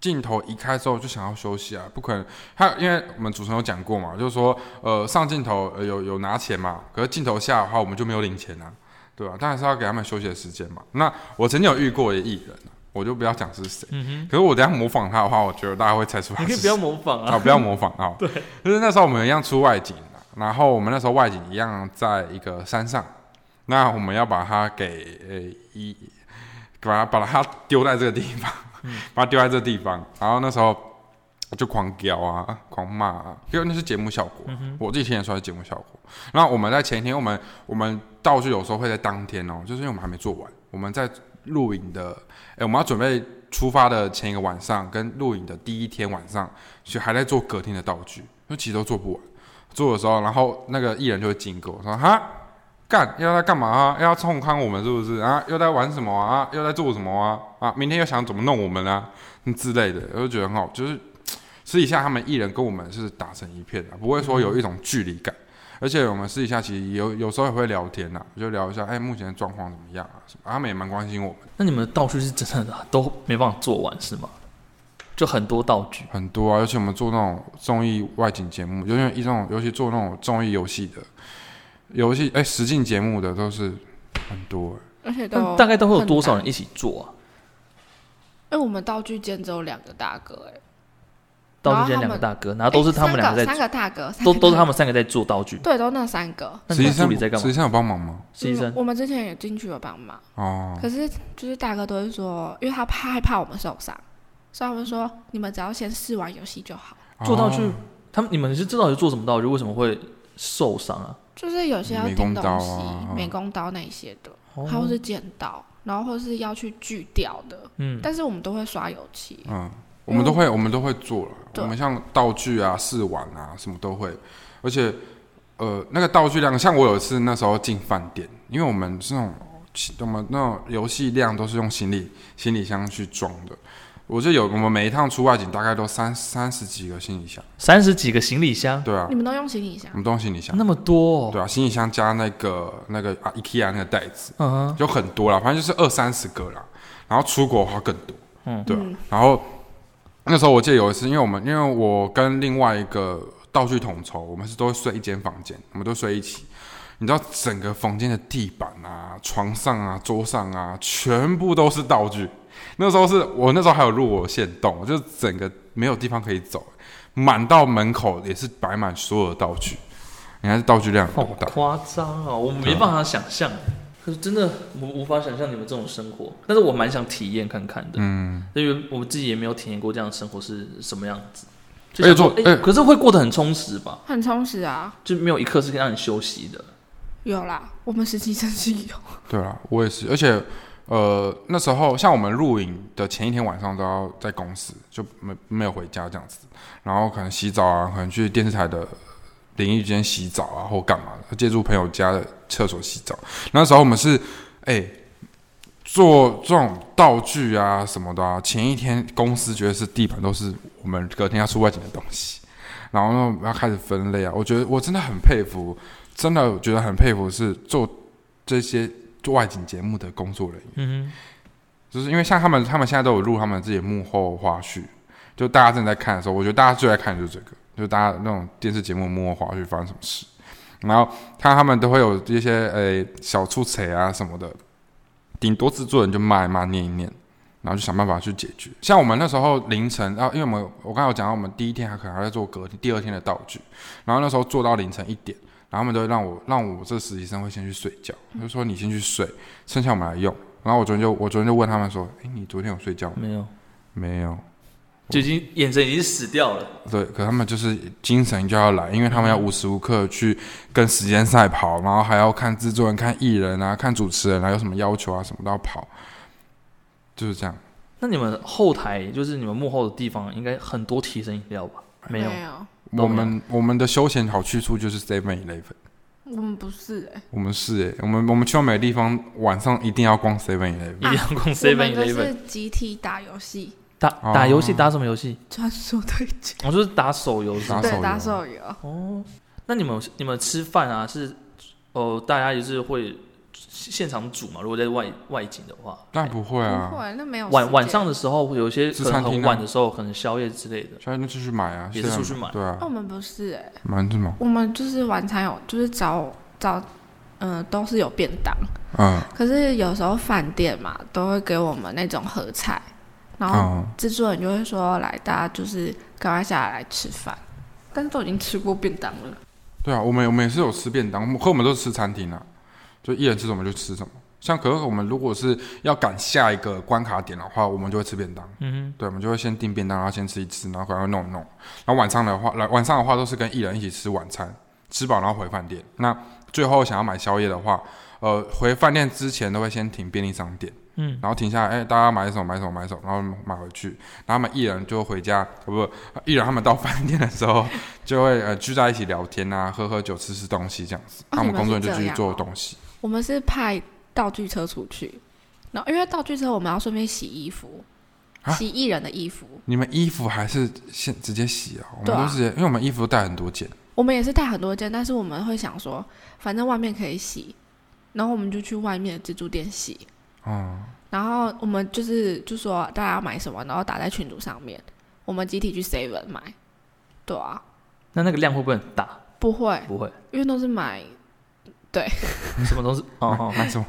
镜头移开之后就想要休息啊，不可能。他因为我们主持人有讲过嘛，就是说呃上镜头、呃、有有拿钱嘛，可是镜头下的话我们就没有领钱啊，对吧、当然是要给他们休息的时间嘛。那我曾经有遇过的艺人啊，我就不要讲是谁，嗯可是我等下模仿他的话，我觉得大家会猜出哼，来。你可以不要模仿啊，啊。不要模仿啊。对，就是那时候我们一样出外景啊然后我们那时候外景一样在一个山上，那我们要把它给呃一，把它把它丢在这个地方，把它丢在这个地方，然后那时候就狂飙啊，狂骂啊，因为那是节目效果，我自己听也说是节目效果。那我们在前一天，我们我们道具有时候会在当天哦，就是因为我们还没做完，我们在录影的，哎，我们要准备出发的前一个晚上跟录影的第一天晚上，所以还在做隔天的道具，因为其实都做不完。做的时候，然后那个艺人就会经过说：“哈，干要在干嘛啊？要冲康我们是不是啊？又在玩什么啊？又在做什么啊？啊，明天又想怎么弄我们啊？之类的，我就觉得很好，就是私底下他们艺人跟我们是打成一片的，不会说有一种距离感。而且我们私底下其实有有时候也会聊天呐、就聊一下，哎，目前的状况怎么样啊？什么、啊他们也蛮关心我们，那你们的道具是真的都没办法做完是吗？就很多道具，很多啊，尤其我们做那种综艺外景节目，尤其一种尤其做那种综艺游戏的游戏，哎，实境节目的都是很多。而且都大概都会有多少人？一起做啊？因为我们道具间只有两个大哥、哎，道具间然后他们两个大哥，然后都是他们两个在哎三个大哥，都都是他们三个在做道具。对，都那三个。那你们实际上助理在干嘛？实际上有帮忙吗？实习生嗯我们之前也进去有帮忙，哦，可是就是大哥都会说，因为他怕害怕我们受伤，所以他们说你们只要先试玩游戏就好。做道具哦，他们你们是知道是做什么道具，为什么会受伤啊？就是有些要美工刀钉东西、啊美工刀那些的，哦还有是剪刀，然后或是要去锯掉的，嗯，但是我们都会刷油漆。嗯，我们都会，我们都会做了。我们像道具啊、试玩啊，什么都会。而且，呃，那个道具量，像我有一次那时候进饭店，因为我们是那种我们那种游戏量都是用行李行李箱去装的。我就有我们每一趟出外景大概都三三十几个行李箱，三十几个行李箱，对啊。你，们都用行李箱？我？们都用行李箱，那么多、哦，对啊，行李箱加那个那个啊 IKEA 那个袋子，嗯哼，就很多啦，反正就是二三十个啦。然后出国的话更多，嗯。对啊、然后那时候我记得有一次，因为我们因为我跟另外一个道具统筹，我们是都会睡一间房间，我们都睡一起。你知道整个房间的地板啊、床上啊、桌上啊，全部都是道具。那时候是我那时候还有入我线洞，就整个没有地方可以走，满到门口也是摆满所有的道具。你看这道具量好大？夸张哦，我没办法想象。可是真的我无法想象你们这种生活，但是我蛮想体验看看的，嗯，因为我自己也没有体验过这样的生活是什么样子。而且做哎可是会过得很充实吧？很充实啊，就没有一刻是可以让你休息的。有啦，我们实习生是有。对啊，我也是，而且呃那时候像我们录影的前一天晚上都要在公司，就没没有回家这样子，然后可能洗澡啊，可能去电视台的淋浴间洗澡啊，或干嘛的，借助朋友家的厕所洗澡。那时候我们是哎、做这种道具啊什么的啊，前一天公司觉得是地板都是我们隔天要出外景的东西，然后呢我要开始分类啊。我觉得我真的很佩服，真的觉得很佩服是做这些做外景节目的工作人员，嗯就是因为像他们，他们现在都有录他们自己幕后花絮，就大家正在看的时候，我觉得大家最爱看的就是这个，就是大家那种电视节目幕后花絮发生什么事，然后看他们都会有一些诶、小出彩啊什么的，顶多制作人就骂一骂念一念，然后就想办法去解决。像我们那时候凌晨，啊，因为我们我刚才有讲到，我们第一天还可能还在做隔第二天的道具，然后那时候做到凌晨一点，然后他们都会让我让我这实习生会先去睡觉，就说你先去睡，剩下我们来用。然后我昨天就我昨天就问他们说，诶，你昨天有睡觉吗？没有，没有。就已经眼神已经死掉了。对，可他们就是精神就要来，因为他们要无时无刻去跟时间赛跑，然后还要看制作人、看艺人啊、看主持人啊，有什么要求啊，什么都要跑，就是这样。那你们后台就是你们幕后的地方，应该很多提神饮料吧？没有，没有，我们我们的休闲好去处就是 Seven Eleven，我们不是哎、我们是诶、我们我们去到每个地方晚上一定要逛 Seven Eleven，一定要逛 Seven Eleven 是集体打游戏，打打游戏，哦打什么游戏？传说对决，我就是打手游是吧打手游。对，打手游。哦，那你们你们吃饭啊是，呃，大家也是会现场煮嘛？如果在外外景的话，那不会啊。不，会，那没有晚晚上的时候有些可能很晚的时候，可能宵夜之类的。宵夜就出去买啊，也是出去买。对啊。哦，，我们不是哎、买什么？我们就是晚餐有，就是早早，嗯、都是有便当，嗯。可是有时候饭店嘛都会给我们那种盒菜，然后嗯，制作人就会说来，大家就是赶快下来来吃饭，但是都已经吃过便当了。对啊，我们我们也是有吃便当，我们可我们都是吃餐厅啊，就一人吃什么就吃什么。像可是我们如果是要赶下一个关卡点的话，我们就会吃便当。嗯对，我们就会先订便当，然后先吃一吃，然后赶快弄一弄。然后晚上的话，来晚上的话都是跟艺人一起吃晚餐，吃饱然后回饭店。那最后想要买宵夜的话，呃，回饭店之前都会先停便利商店，嗯，然后停下来，哎、大家买什么买什么买什么，然后买回去。然后他们艺人就回家，呃不，艺人他们到饭店的时候 就会呃聚在一起聊天啊，喝喝酒，吃吃东西这样子。哦那我们工作人就继续做哦东西。我们是派道具车出去，然后因为道具车我们要顺便洗衣服，啊洗艺人的衣服，你们衣服还是先直接洗啊？我们都是因为我们衣服都带很多件。我们也是带很多件，但是我们会想说，反正外面可以洗，然后我们就去外面的自助店洗。哦、然后我们就是就说大家要买什么，然后打在群组上面，我们集体去 seven 买。对啊，那那个量会不会很大？不会，不会，因为都是买对什么东西？哦哦，买什么？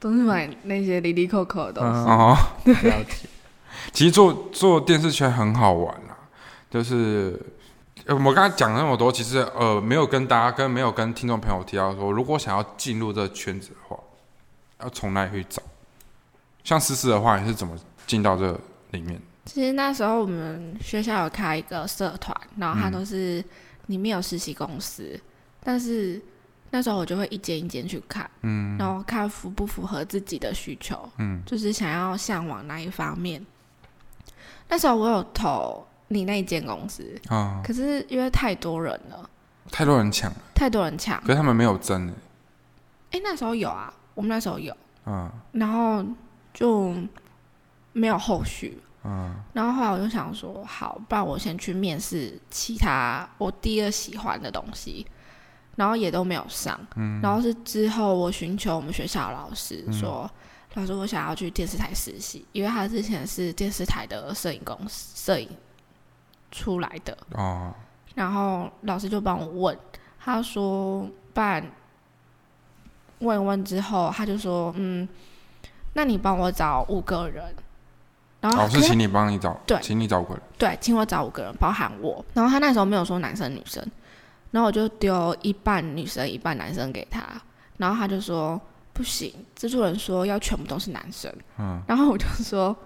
都是买那些零零扣扣的东西。嗯，哦。了解。其实做做电视圈很好玩啦，就是呃，我刚才讲了那么多，其实呃，没有跟大家跟没有跟听众朋友提到说，如果想要进入这个圈子的话，要从哪里去找？像思思的话，你是怎么进到这里面？其实那时候我们学校有开一个社团，然后它嗯。都是里面有实习公司，但是那时候我就会一间一间去看，嗯。然后看符不符合自己的需求，嗯。就是想要向往哪一方面。那时候我有投你那间公司，啊，可是因为太多人了，太多人抢，太多人抢。可是他们没有争。欸哎、那时候有啊，我们那时候有，嗯。然后就没有后续。嗯然后后来我就想说，好，不然我先去面试其他我第二喜欢的东西，然后也都没有上。嗯然后是之后我寻求我们学校的老师说，老师我想要去电视台实习，因为他之前是电视台的摄影公司摄影出来的。哦，然后老师就帮我问，他说，不然问一问之后，他就说，嗯，那你帮我找五个人。然后老师请你帮你找，对请你找五个人，对，请我找五个人，包含我。然后他那时候没有说男生女生，然后我就丢一半女生一半男生给他，然后他就说不行，制作人说要全部都是男生。嗯，然后我就说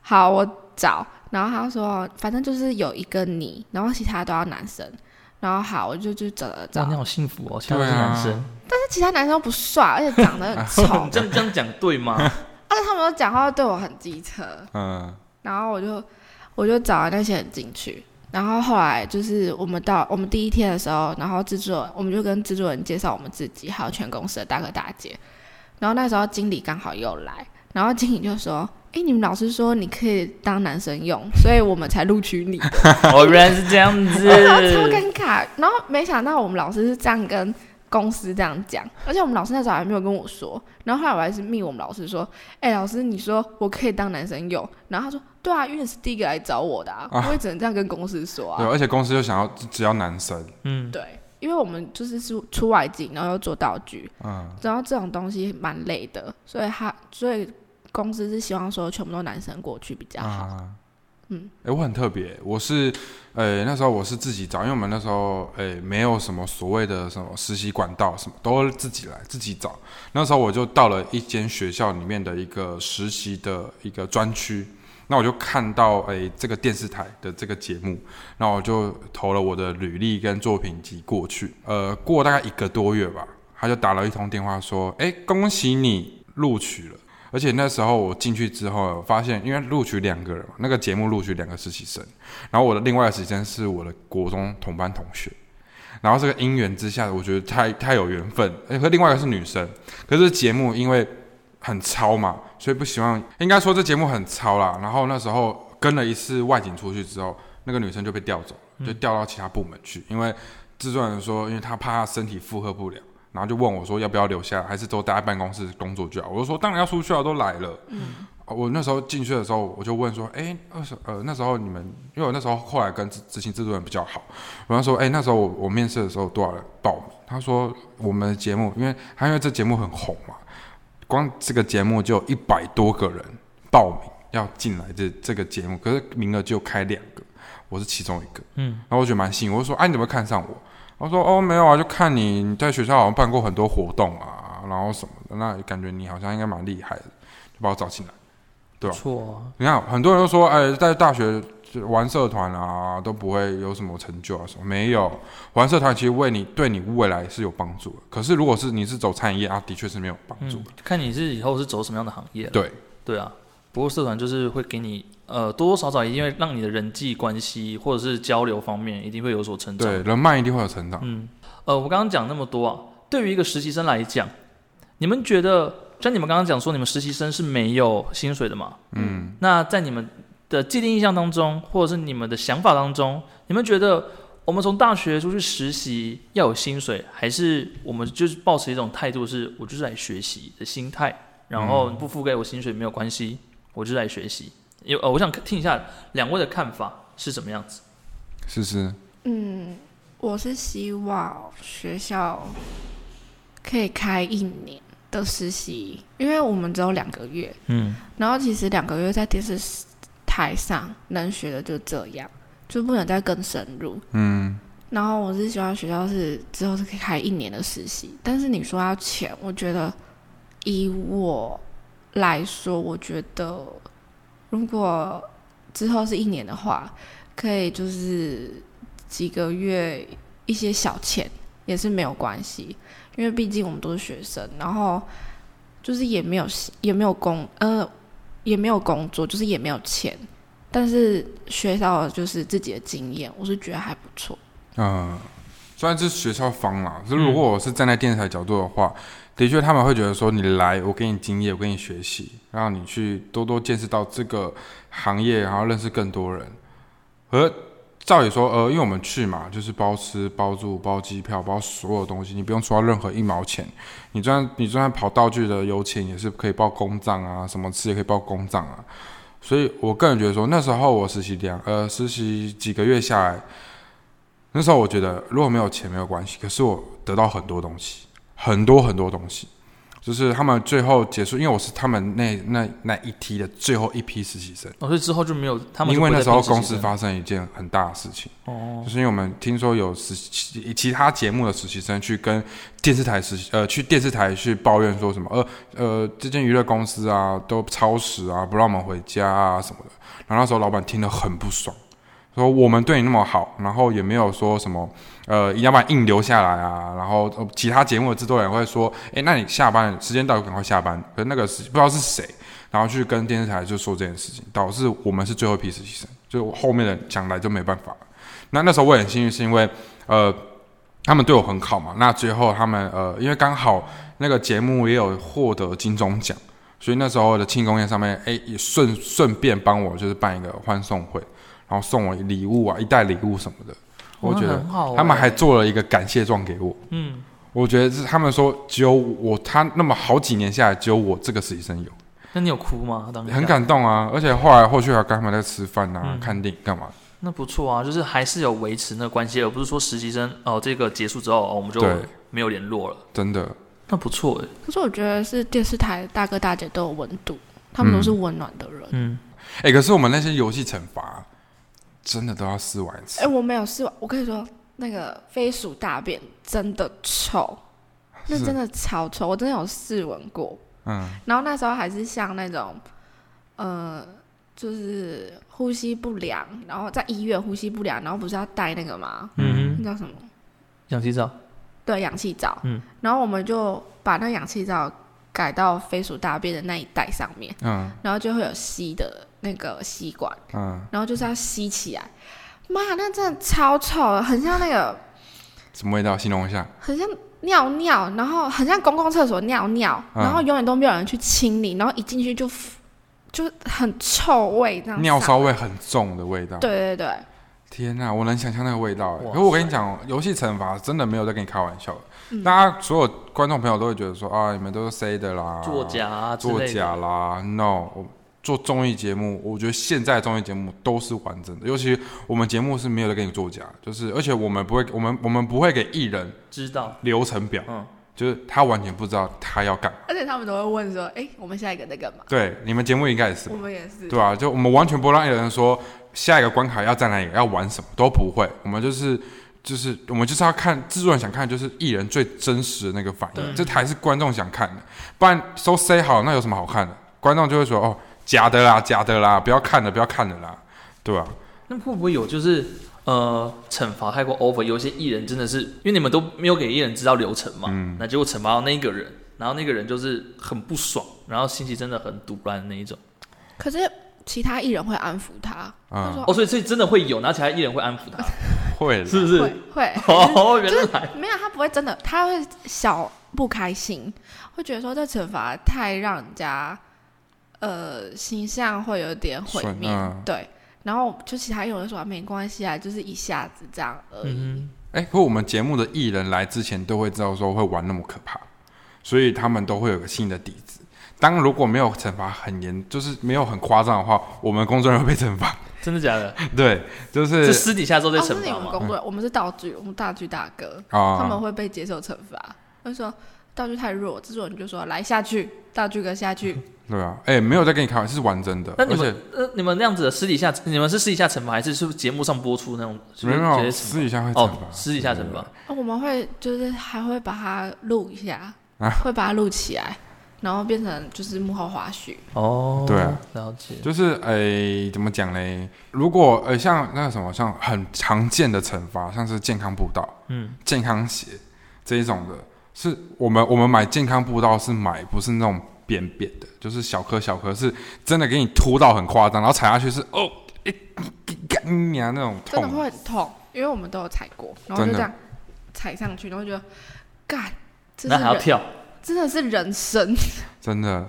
好，我找。然后他说反正就是有一个你，然后其他都要男生。然后好，我就就找了找哇，，你好幸福哦，其他都是男生。但是其他男生都不帅，而且长得很 丑，你这样这样讲对吗？而且他们都讲话对我很机车。嗯然后我就我就找了那些人进去，然后后来就是我们到我们第一天的时候，然后制作人我们就跟制作人介绍我们自己，还有全公司的大哥大姐。然后那时候经理刚好又来，然后经理就说：“哎，你们老师说你可以当男生用，所以我们才录取你的。哦，原来是这样子。然 后超尴尬。然后没想到我们老师是这样跟公司这样讲，而且我们老师那时候还没有跟我说。然后后来我还是密我们老师说：“哎、老师，你说我可以当男生用？”然后他说：“对啊，因为你是第一个来找我的啊，啊我也只能这样跟公司说啊对，啊。而且公司又想要只只要男生，嗯，对，因为我们就是出出外景，然后又做道具，嗯然后这种东西蛮累的，所以他所以公司是希望说全部都男生过去比较好。啊，嗯，哎、我很特别，我是，呃、那时候我是自己找，因为我们那时候，呃、没有什么所谓的什么实习管道，什么都自己来，自己找。那时候我就到了一间学校里面的一个实习的一个专区，那我就看到，哎、这个电视台的这个节目，那我就投了我的履历跟作品集过去。呃，过大概一个多月吧，他就打了一通电话说，哎、恭喜你录取了。而且那时候我进去之后，发现因为录取两个人嘛，那个节目录取两个实习生，然后我的另外的实习生是我的国中同班同学，然后这个因缘之下，我觉得太太有缘分，而且和另外一个是女生，可是节目因为很超嘛，所以不希望，应该说这节目很超啦。然后那时候跟了一次外景出去之后，那个女生就被调走，就调到其他部门去，因为制作人说，因为他怕他身体负荷不了。然后就问我说要不要留下，还是都待在办公室工作就好。我就说当然要出去啊，都来了。嗯，我那时候进去的时候，我就问说，哎，二十呃那时候你们，因为我那时候后来跟执执行制作人比较好，我就说，哎，那时候我我面试的时候多少人报名？他说我们的节目，因为他因为这节目很红嘛，光这个节目就有一百多个人报名要进来这这个节目，可是名额就开两个，我是其中一个。嗯，然后我觉得蛮幸运，我就说，哎、你怎么看上我？我说哦没有啊，就看你你在学校好像办过很多活动啊，然后什么的，那感觉你好像应该蛮厉害的，就把我找进来。对吧错啊，你看很多人都说，哎，在大学就玩社团啊都不会有什么成就啊什么，没有玩社团其实为你对你未来是有帮助的。可是如果是你是走餐饮业啊，的确是没有帮助嗯的。，看你是以后是走什么样的行业了。对，对啊，不过社团就是会给你呃多多少少一定会让你的人际关系或者是交流方面一定会有所成长。对，人脉一定会有成长。嗯，呃，我刚刚讲那么多啊，对于一个实习生来讲，你们觉得，像你们刚刚讲说，你们实习生是没有薪水的嘛？嗯，那在你们的既定印象当中，或者是你们的想法当中，你们觉得我们从大学出去实习要有薪水，还是我们就是抱持一种态度，是我就是来学习的心态，然后不付给我薪水没有关系，我就是来学习。因为呃，我想听一下两位的看法是什么样子。是是，嗯，我是希望学校可以开一年的实习，因为我们只有两个月，嗯然后其实两个月在电视台上能学的就这样，就不能再更深入。嗯，然后我是希望学校是之后是可以开一年的实习，但是你说要钱，我觉得以我来说，我觉得如果之后是一年的话，可以就是几个月一些小钱也是没有关系，因为毕竟我们都是学生，然后就是也没有也没有工呃也没有工作，就是也没有钱，但是学到就是自己的经验，我是觉得还不错。嗯，虽然是学校方啦，可是如果我是站在电视台角度的话，的确他们会觉得说你来，我给你经验，我给你学习，让你去多多见识到这个行业，然后认识更多人。而照理说，呃，因为我们去嘛，就是包吃包住包机票包所有东西，你不用出任何一毛钱。你就算你就算跑道具的油钱也是可以报公账啊，什么吃也可以报公账啊。所以我个人觉得说，那时候我实习两呃实习几个月下来，那时候我觉得如果没有钱没有关系，可是我得到很多东西，很多很多东西。就是他们最后结束，因为我是他们那那那一批的最后一批实习生。哦，所以之后就没有他们因为那时候公司发生一件很大的事情，哦，就是因为我们听说有实习其他节目的实习生去跟电视台实习，呃，去电视台去抱怨说什么，呃呃，这间娱乐公司啊都超时啊，不让我们回家啊什么的。然后那时候老板听得很不爽，说我们对你那么好，然后也没有说什么，呃，一定要把硬留下来啊。然后、其他节目的制作人会说，诶，那你下班时间到，赶快下班。可是那个是不知道是谁，然后去跟电视台就说这件事情，导致我们是最后一批实习生，就后面的讲来就没办法。那那时候我很幸运，是因为呃他们对我很好嘛。那最后他们呃因为刚好那个节目也有获得金钟奖，所以那时候的庆功宴上面，哎也顺顺便帮我就是办一个欢送会，然后送我礼物啊，一袋礼物什么的。我觉得很好欸他们还做了一个感谢状给我。嗯，我觉得是他们说只有我，他那么好几年下来，只有我这个实习生有，那你有哭吗？当时很，感动啊！而且后来后续还跟他们在吃饭啊、嗯看电影干嘛？那不错啊，就是还是有维持那个关系，而不是说实习生哦这个结束之后哦我们就对，没有联络了，真的，那不错哎，可是我觉得是电视台大哥大姐都有温度，他们都是温暖的人。嗯，哎、可是我们那些游戏惩罚真的都要试完一次哎、。我没有试完，我跟你说，那个飞鼠大便真的臭，那真的超臭，我真的有试闻过。嗯，然后那时候还是像那种，呃，就是呼吸不良，然后在医院呼吸不良，然后不是要戴那个吗？嗯哼，那叫什么？氧气罩，对，氧气罩。嗯。然后我们就把那氧气罩改到飞鼠大便的那一袋上面，嗯然后就会有吸的那个吸管，嗯，然后就是要吸起来。妈，那真的超臭的，很像那个，什么味道？形容一下。很像尿尿，然后很像公共厕所尿尿，嗯然后永远都没有人去清理，然后一进去就就很臭味这样。尿骚。味很重的味道。对对对，天呐，我能想象那个味道欸。哇可是我跟你讲，游戏惩罚真的没有在跟你开玩笑。嗯大家所有观众朋友都会觉得说啊，你们都是 C 的啦，作假啊作假啦。No，我做综艺节目，我觉得现在的综艺节目都是完整的，尤其我们节目是没有在给你作假，就是而且我们不会，我们我们不会给艺人知道，流程表，嗯，就是他完全不知道他要干嘛。而且他们都会问说：“哎、我们下一个在干嘛对，你们节目应该也是？”我？们也是。对啊，就我们完全不会让艺人说下一个关卡要在哪里，要玩什么都不会。我们就是就是我们就是要看制作人想看，就是艺人最真实的那个反应，对这才是观众想看的。不然都 say 好，那有什么好看的？观众就会说哦，假的啦，假的啦，不要看了，不要看了啦，对吧、那会不会有就是呃惩罚太过 over？有些艺人真的是因为你们都没有给艺人知道流程嘛，嗯那结果惩罚到那个人，然后那个人就是很不爽，然后心情真的很堵烂的那一种。可是其他艺人会安抚他，他嗯，说哦，所以所以真的会有，然后其他艺人会安抚他，会是不是？会。哦，原来没有，他不会真的，他会小不开心，会觉得说这惩罚太让人家呃形象会有点毁灭，对。然后就其他艺人说啊没关系啊，就是一下子这样而已。嗯哎、可我们节目的艺人来之前都会知道说会玩那么可怕，所以他们都会有个新的底子。当如果没有惩罚很严，就是没有很夸张的话，我们工作人员会被惩罚。真的假的？对，就是是私底下之后再哦，这是你惩罚吗？们工作，我们是道具，我们道具大哥，啊，他们会被接受惩罚。他说道具太弱，制作人就说来下去，道具哥下去。对啊，哎、没有在跟你开玩笑，是玩真的，那你而且们呃，你们那样子的私底下，你们是私底下惩罚，还是是节目上播出那种？没有私底下会惩哦罚，，私底下惩罚。那我们会就是还会把它录一下，啊会把它录起来，然后变成就是幕后花絮。哦，对啊，了解。就是诶、怎么讲嘞？如果呃、像那个什么，像很常见的惩罚，像是健康步道、嗯，健康鞋这一种的，是我们我们买健康步道是买不是那种扁扁的，就是小颗小颗，是真的给你凸到很夸张，然后踩下去是哦一干你啊那种痛真的痛，会很痛，因为我们都有踩过，然后就这样踩上去，然后觉得干，这是人那还要跳，真的是人生。真的。嗯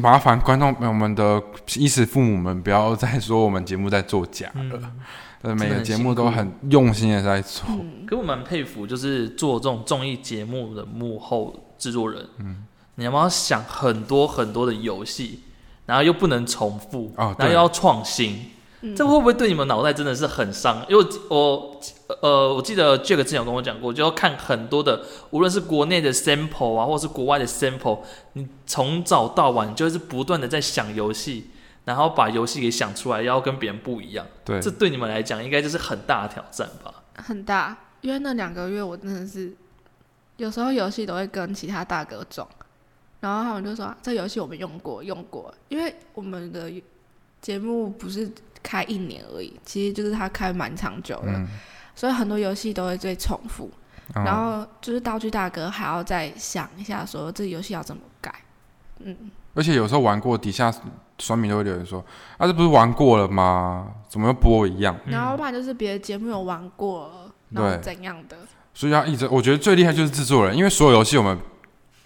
麻烦观众朋友们的衣食父母们，不要再说我们节目在作假了。每个节目都很用心的在做。嗯，可我蛮佩服，就是做这种综艺节目的幕后制作人。嗯，你要不要想很多很多的游戏，然后又不能重复，哦然后又要创新，嗯这会不会对你们脑袋真的是很伤？因为我我呃，我记得 Jack 之前有跟我讲过，就要看很多的，无论是国内的 sample 啊，或是国外的 sample，你从早到晚就是不断的在想游戏。然后把游戏给想出来，要跟别人不一样，对，这对你们来讲应该就是很大的挑战吧？很大，因为那两个月我真的是，有时候游戏都会跟其他大哥撞，然后他们就说、啊这游戏我们用过用过，因为我们的节目不是开一年而已，其实就是它开蛮长久的，嗯，所以很多游戏都会最重复，哦。然后就是道具大哥还要再想一下说这游戏要怎么改，嗯，而且有时候玩过，底下酸民都会留言说：“啊，这不是玩过了吗？怎么又播一样？然后不然就是别的节目有玩过了，然后对。怎样的，？”所以要一直，我觉得最厉害就是制作人，因为所有游戏我们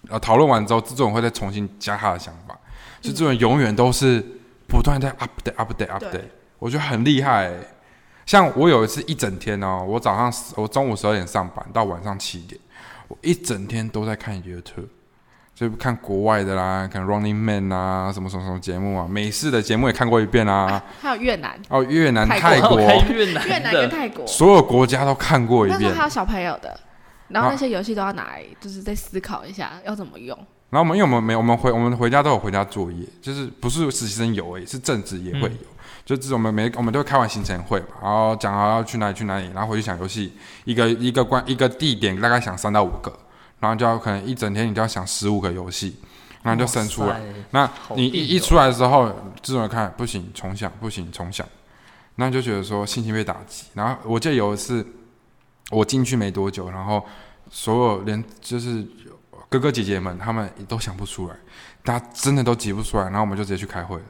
呃讨论完之后，制作人会再重新加他的想法，制作人永远都是不断在 update update update，我觉得很厉害欸、像我有一次一整天哦，我早上十我中午十二点上班到晚上七点，我一整天都在看 YouTube。就看国外的啦，看 Running Man 啊，什么什么什么节目啊，美式的节目也看过一遍啊。还有越南，哦，越南、泰泰国，越南越南跟，泰国，所有国家都看过一遍。那时候还。有小朋友的，然后啊那些游戏都要拿来，就是再思考一下要怎么用。然后我们因为我们没我们回我们回家都有回家作业，就是不是实习生有诶，是正职也会有。就是我们每我们都会开完行程会嘛，然后讲好要去哪里去哪里，然后回去想游戏，一个一个关一个地点大概想三到五个，然后就要可能一整天你就要想十五个游戏，然后就生出来。那你一一出来的时候，制作人看不行，重想不行，重想，那就觉得说心情被打击。然后我记得有一次我进去没多久，然后所有连就是哥哥姐姐们他们都想不出来，大家真的都挤不出来，然后我们就直接去开会了。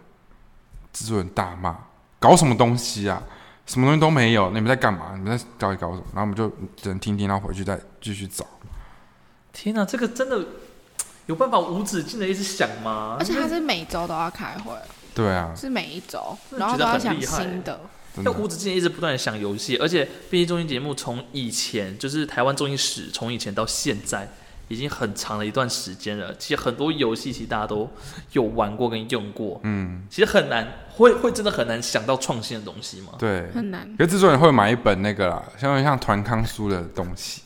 制作人大骂：“搞什么东西啊？什么东西都没有，你们在干嘛？你们在到底搞什么？”然后我们就只能听听，然后回去再继续找。天哪，这个真的有办法无止境的一直想吗？而且他是每周都要开会，对啊，是每一周，然后都要想新的。真的要无止境一直不断的想游戏，而且毕竟综艺节目从以前就是台湾综艺史，从以前到现在已经很长的一段时间了。其实很多游戏其实大家都有玩过跟用过，嗯，其实很难会会真的很难想到创新的东西吗？对。很难，可是制作人会买一本那个啦，像像团康书的东西，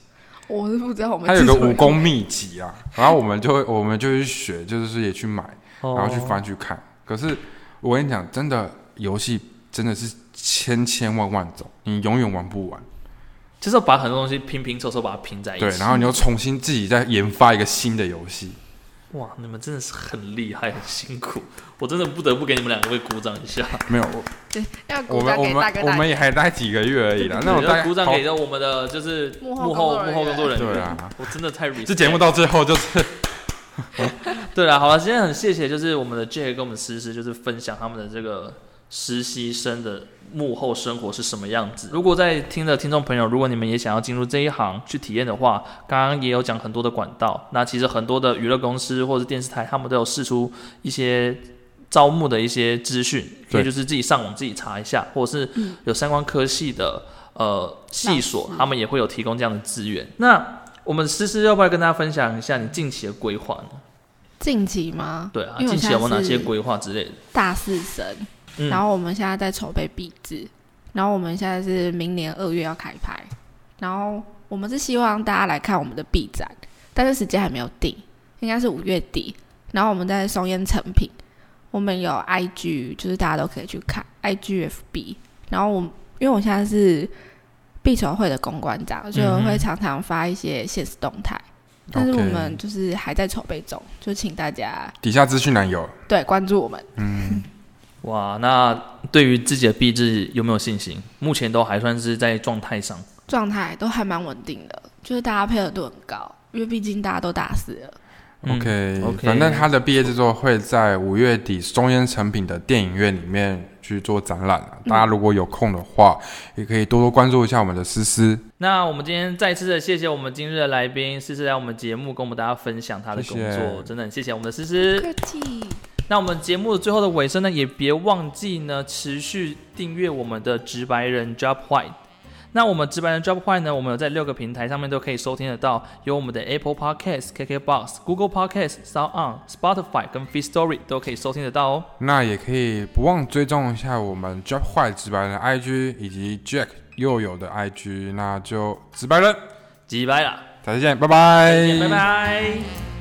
我是不知道我们他有个武功秘籍啊，然后我们就会我们就去学，就是也去买，然然后去翻去看。可是我跟你讲，真的游戏真的是千千万万种，你永远玩不完。就是把很多东西拼拼凑凑把它拼在一起。对，然后你又重新自己再研发一个新的游戏。哇，你们真的是很厉害，很辛苦，我真的不得不给你们两位鼓掌一下。没有，我对要我鼓们我们。我们也还待几个月而已啦。那种对大概要鼓掌好给到我们的就是幕后幕后工作人员。对啊，我真的太这节目到最后就是 对了，好了，今天很谢谢，就是我们的 J 跟我们思思，就是分享他们的这个实习生的幕后生活是什么样子。如果在听的听众朋友，如果你们也想要进入这一行去体验的话，刚刚也有讲很多的管道，那其实很多的娱乐公司或者电视台，他们都有试出一些招募的一些资讯，可以就是自己上网自己查一下，或者是有相关科系的呃系所他们也会有提供这样的资源。那我们思思要不要跟大家分享一下你近期的规划呢？近期吗？对啊，近期有没有哪些规划之类的？大四生，嗯然后我们现在在筹备壁纸，然后我们现在是明年二月要开拍，然后我们是希望大家来看我们的 B 展，但是时间还没有定，应该是五月底。然后我们在松烟成品，我们有 IG，就是大家都可以去看 IGFB。然后我因为我现在是必筹会的公关长，所以我会常常发一些现实动态，但是我们就是还在筹备中，就请大家底下资讯栏有，对关注我们。嗯，哇，那对于自己的毕制有没有信心？目前都还算是在状态上。状态都还蛮稳定的，就是大家配合度很高，因为毕竟大家都大四了。嗯 OK，, OK 反正他的毕业制作会在五月底中烟成品的电影院里面去做展览啊。大家如果有空的话，也可以多多关注一下我们的思思。那我们今天再次的谢谢我们今日的来宾思思来我们节目跟我们大家分享他的工作，真的很谢谢我们的思思。客气。那我们节目的最后的尾声呢，也别忘记呢持续订阅我们的直白人 Job White。那我们直白人 Job White 呢，我们有在六个平台上面都可以收听得到，有我们的 Apple Podcast、KKBox、Google Podcast、Sound On、Spotify 跟 f e e Story 都可以收听得到哦。那也可以不忘追踪一下我们 Job 坏直白人 IG 以及 Jack 又有的 IG，那就直白人，击败了，下次见，拜拜，再见，拜拜。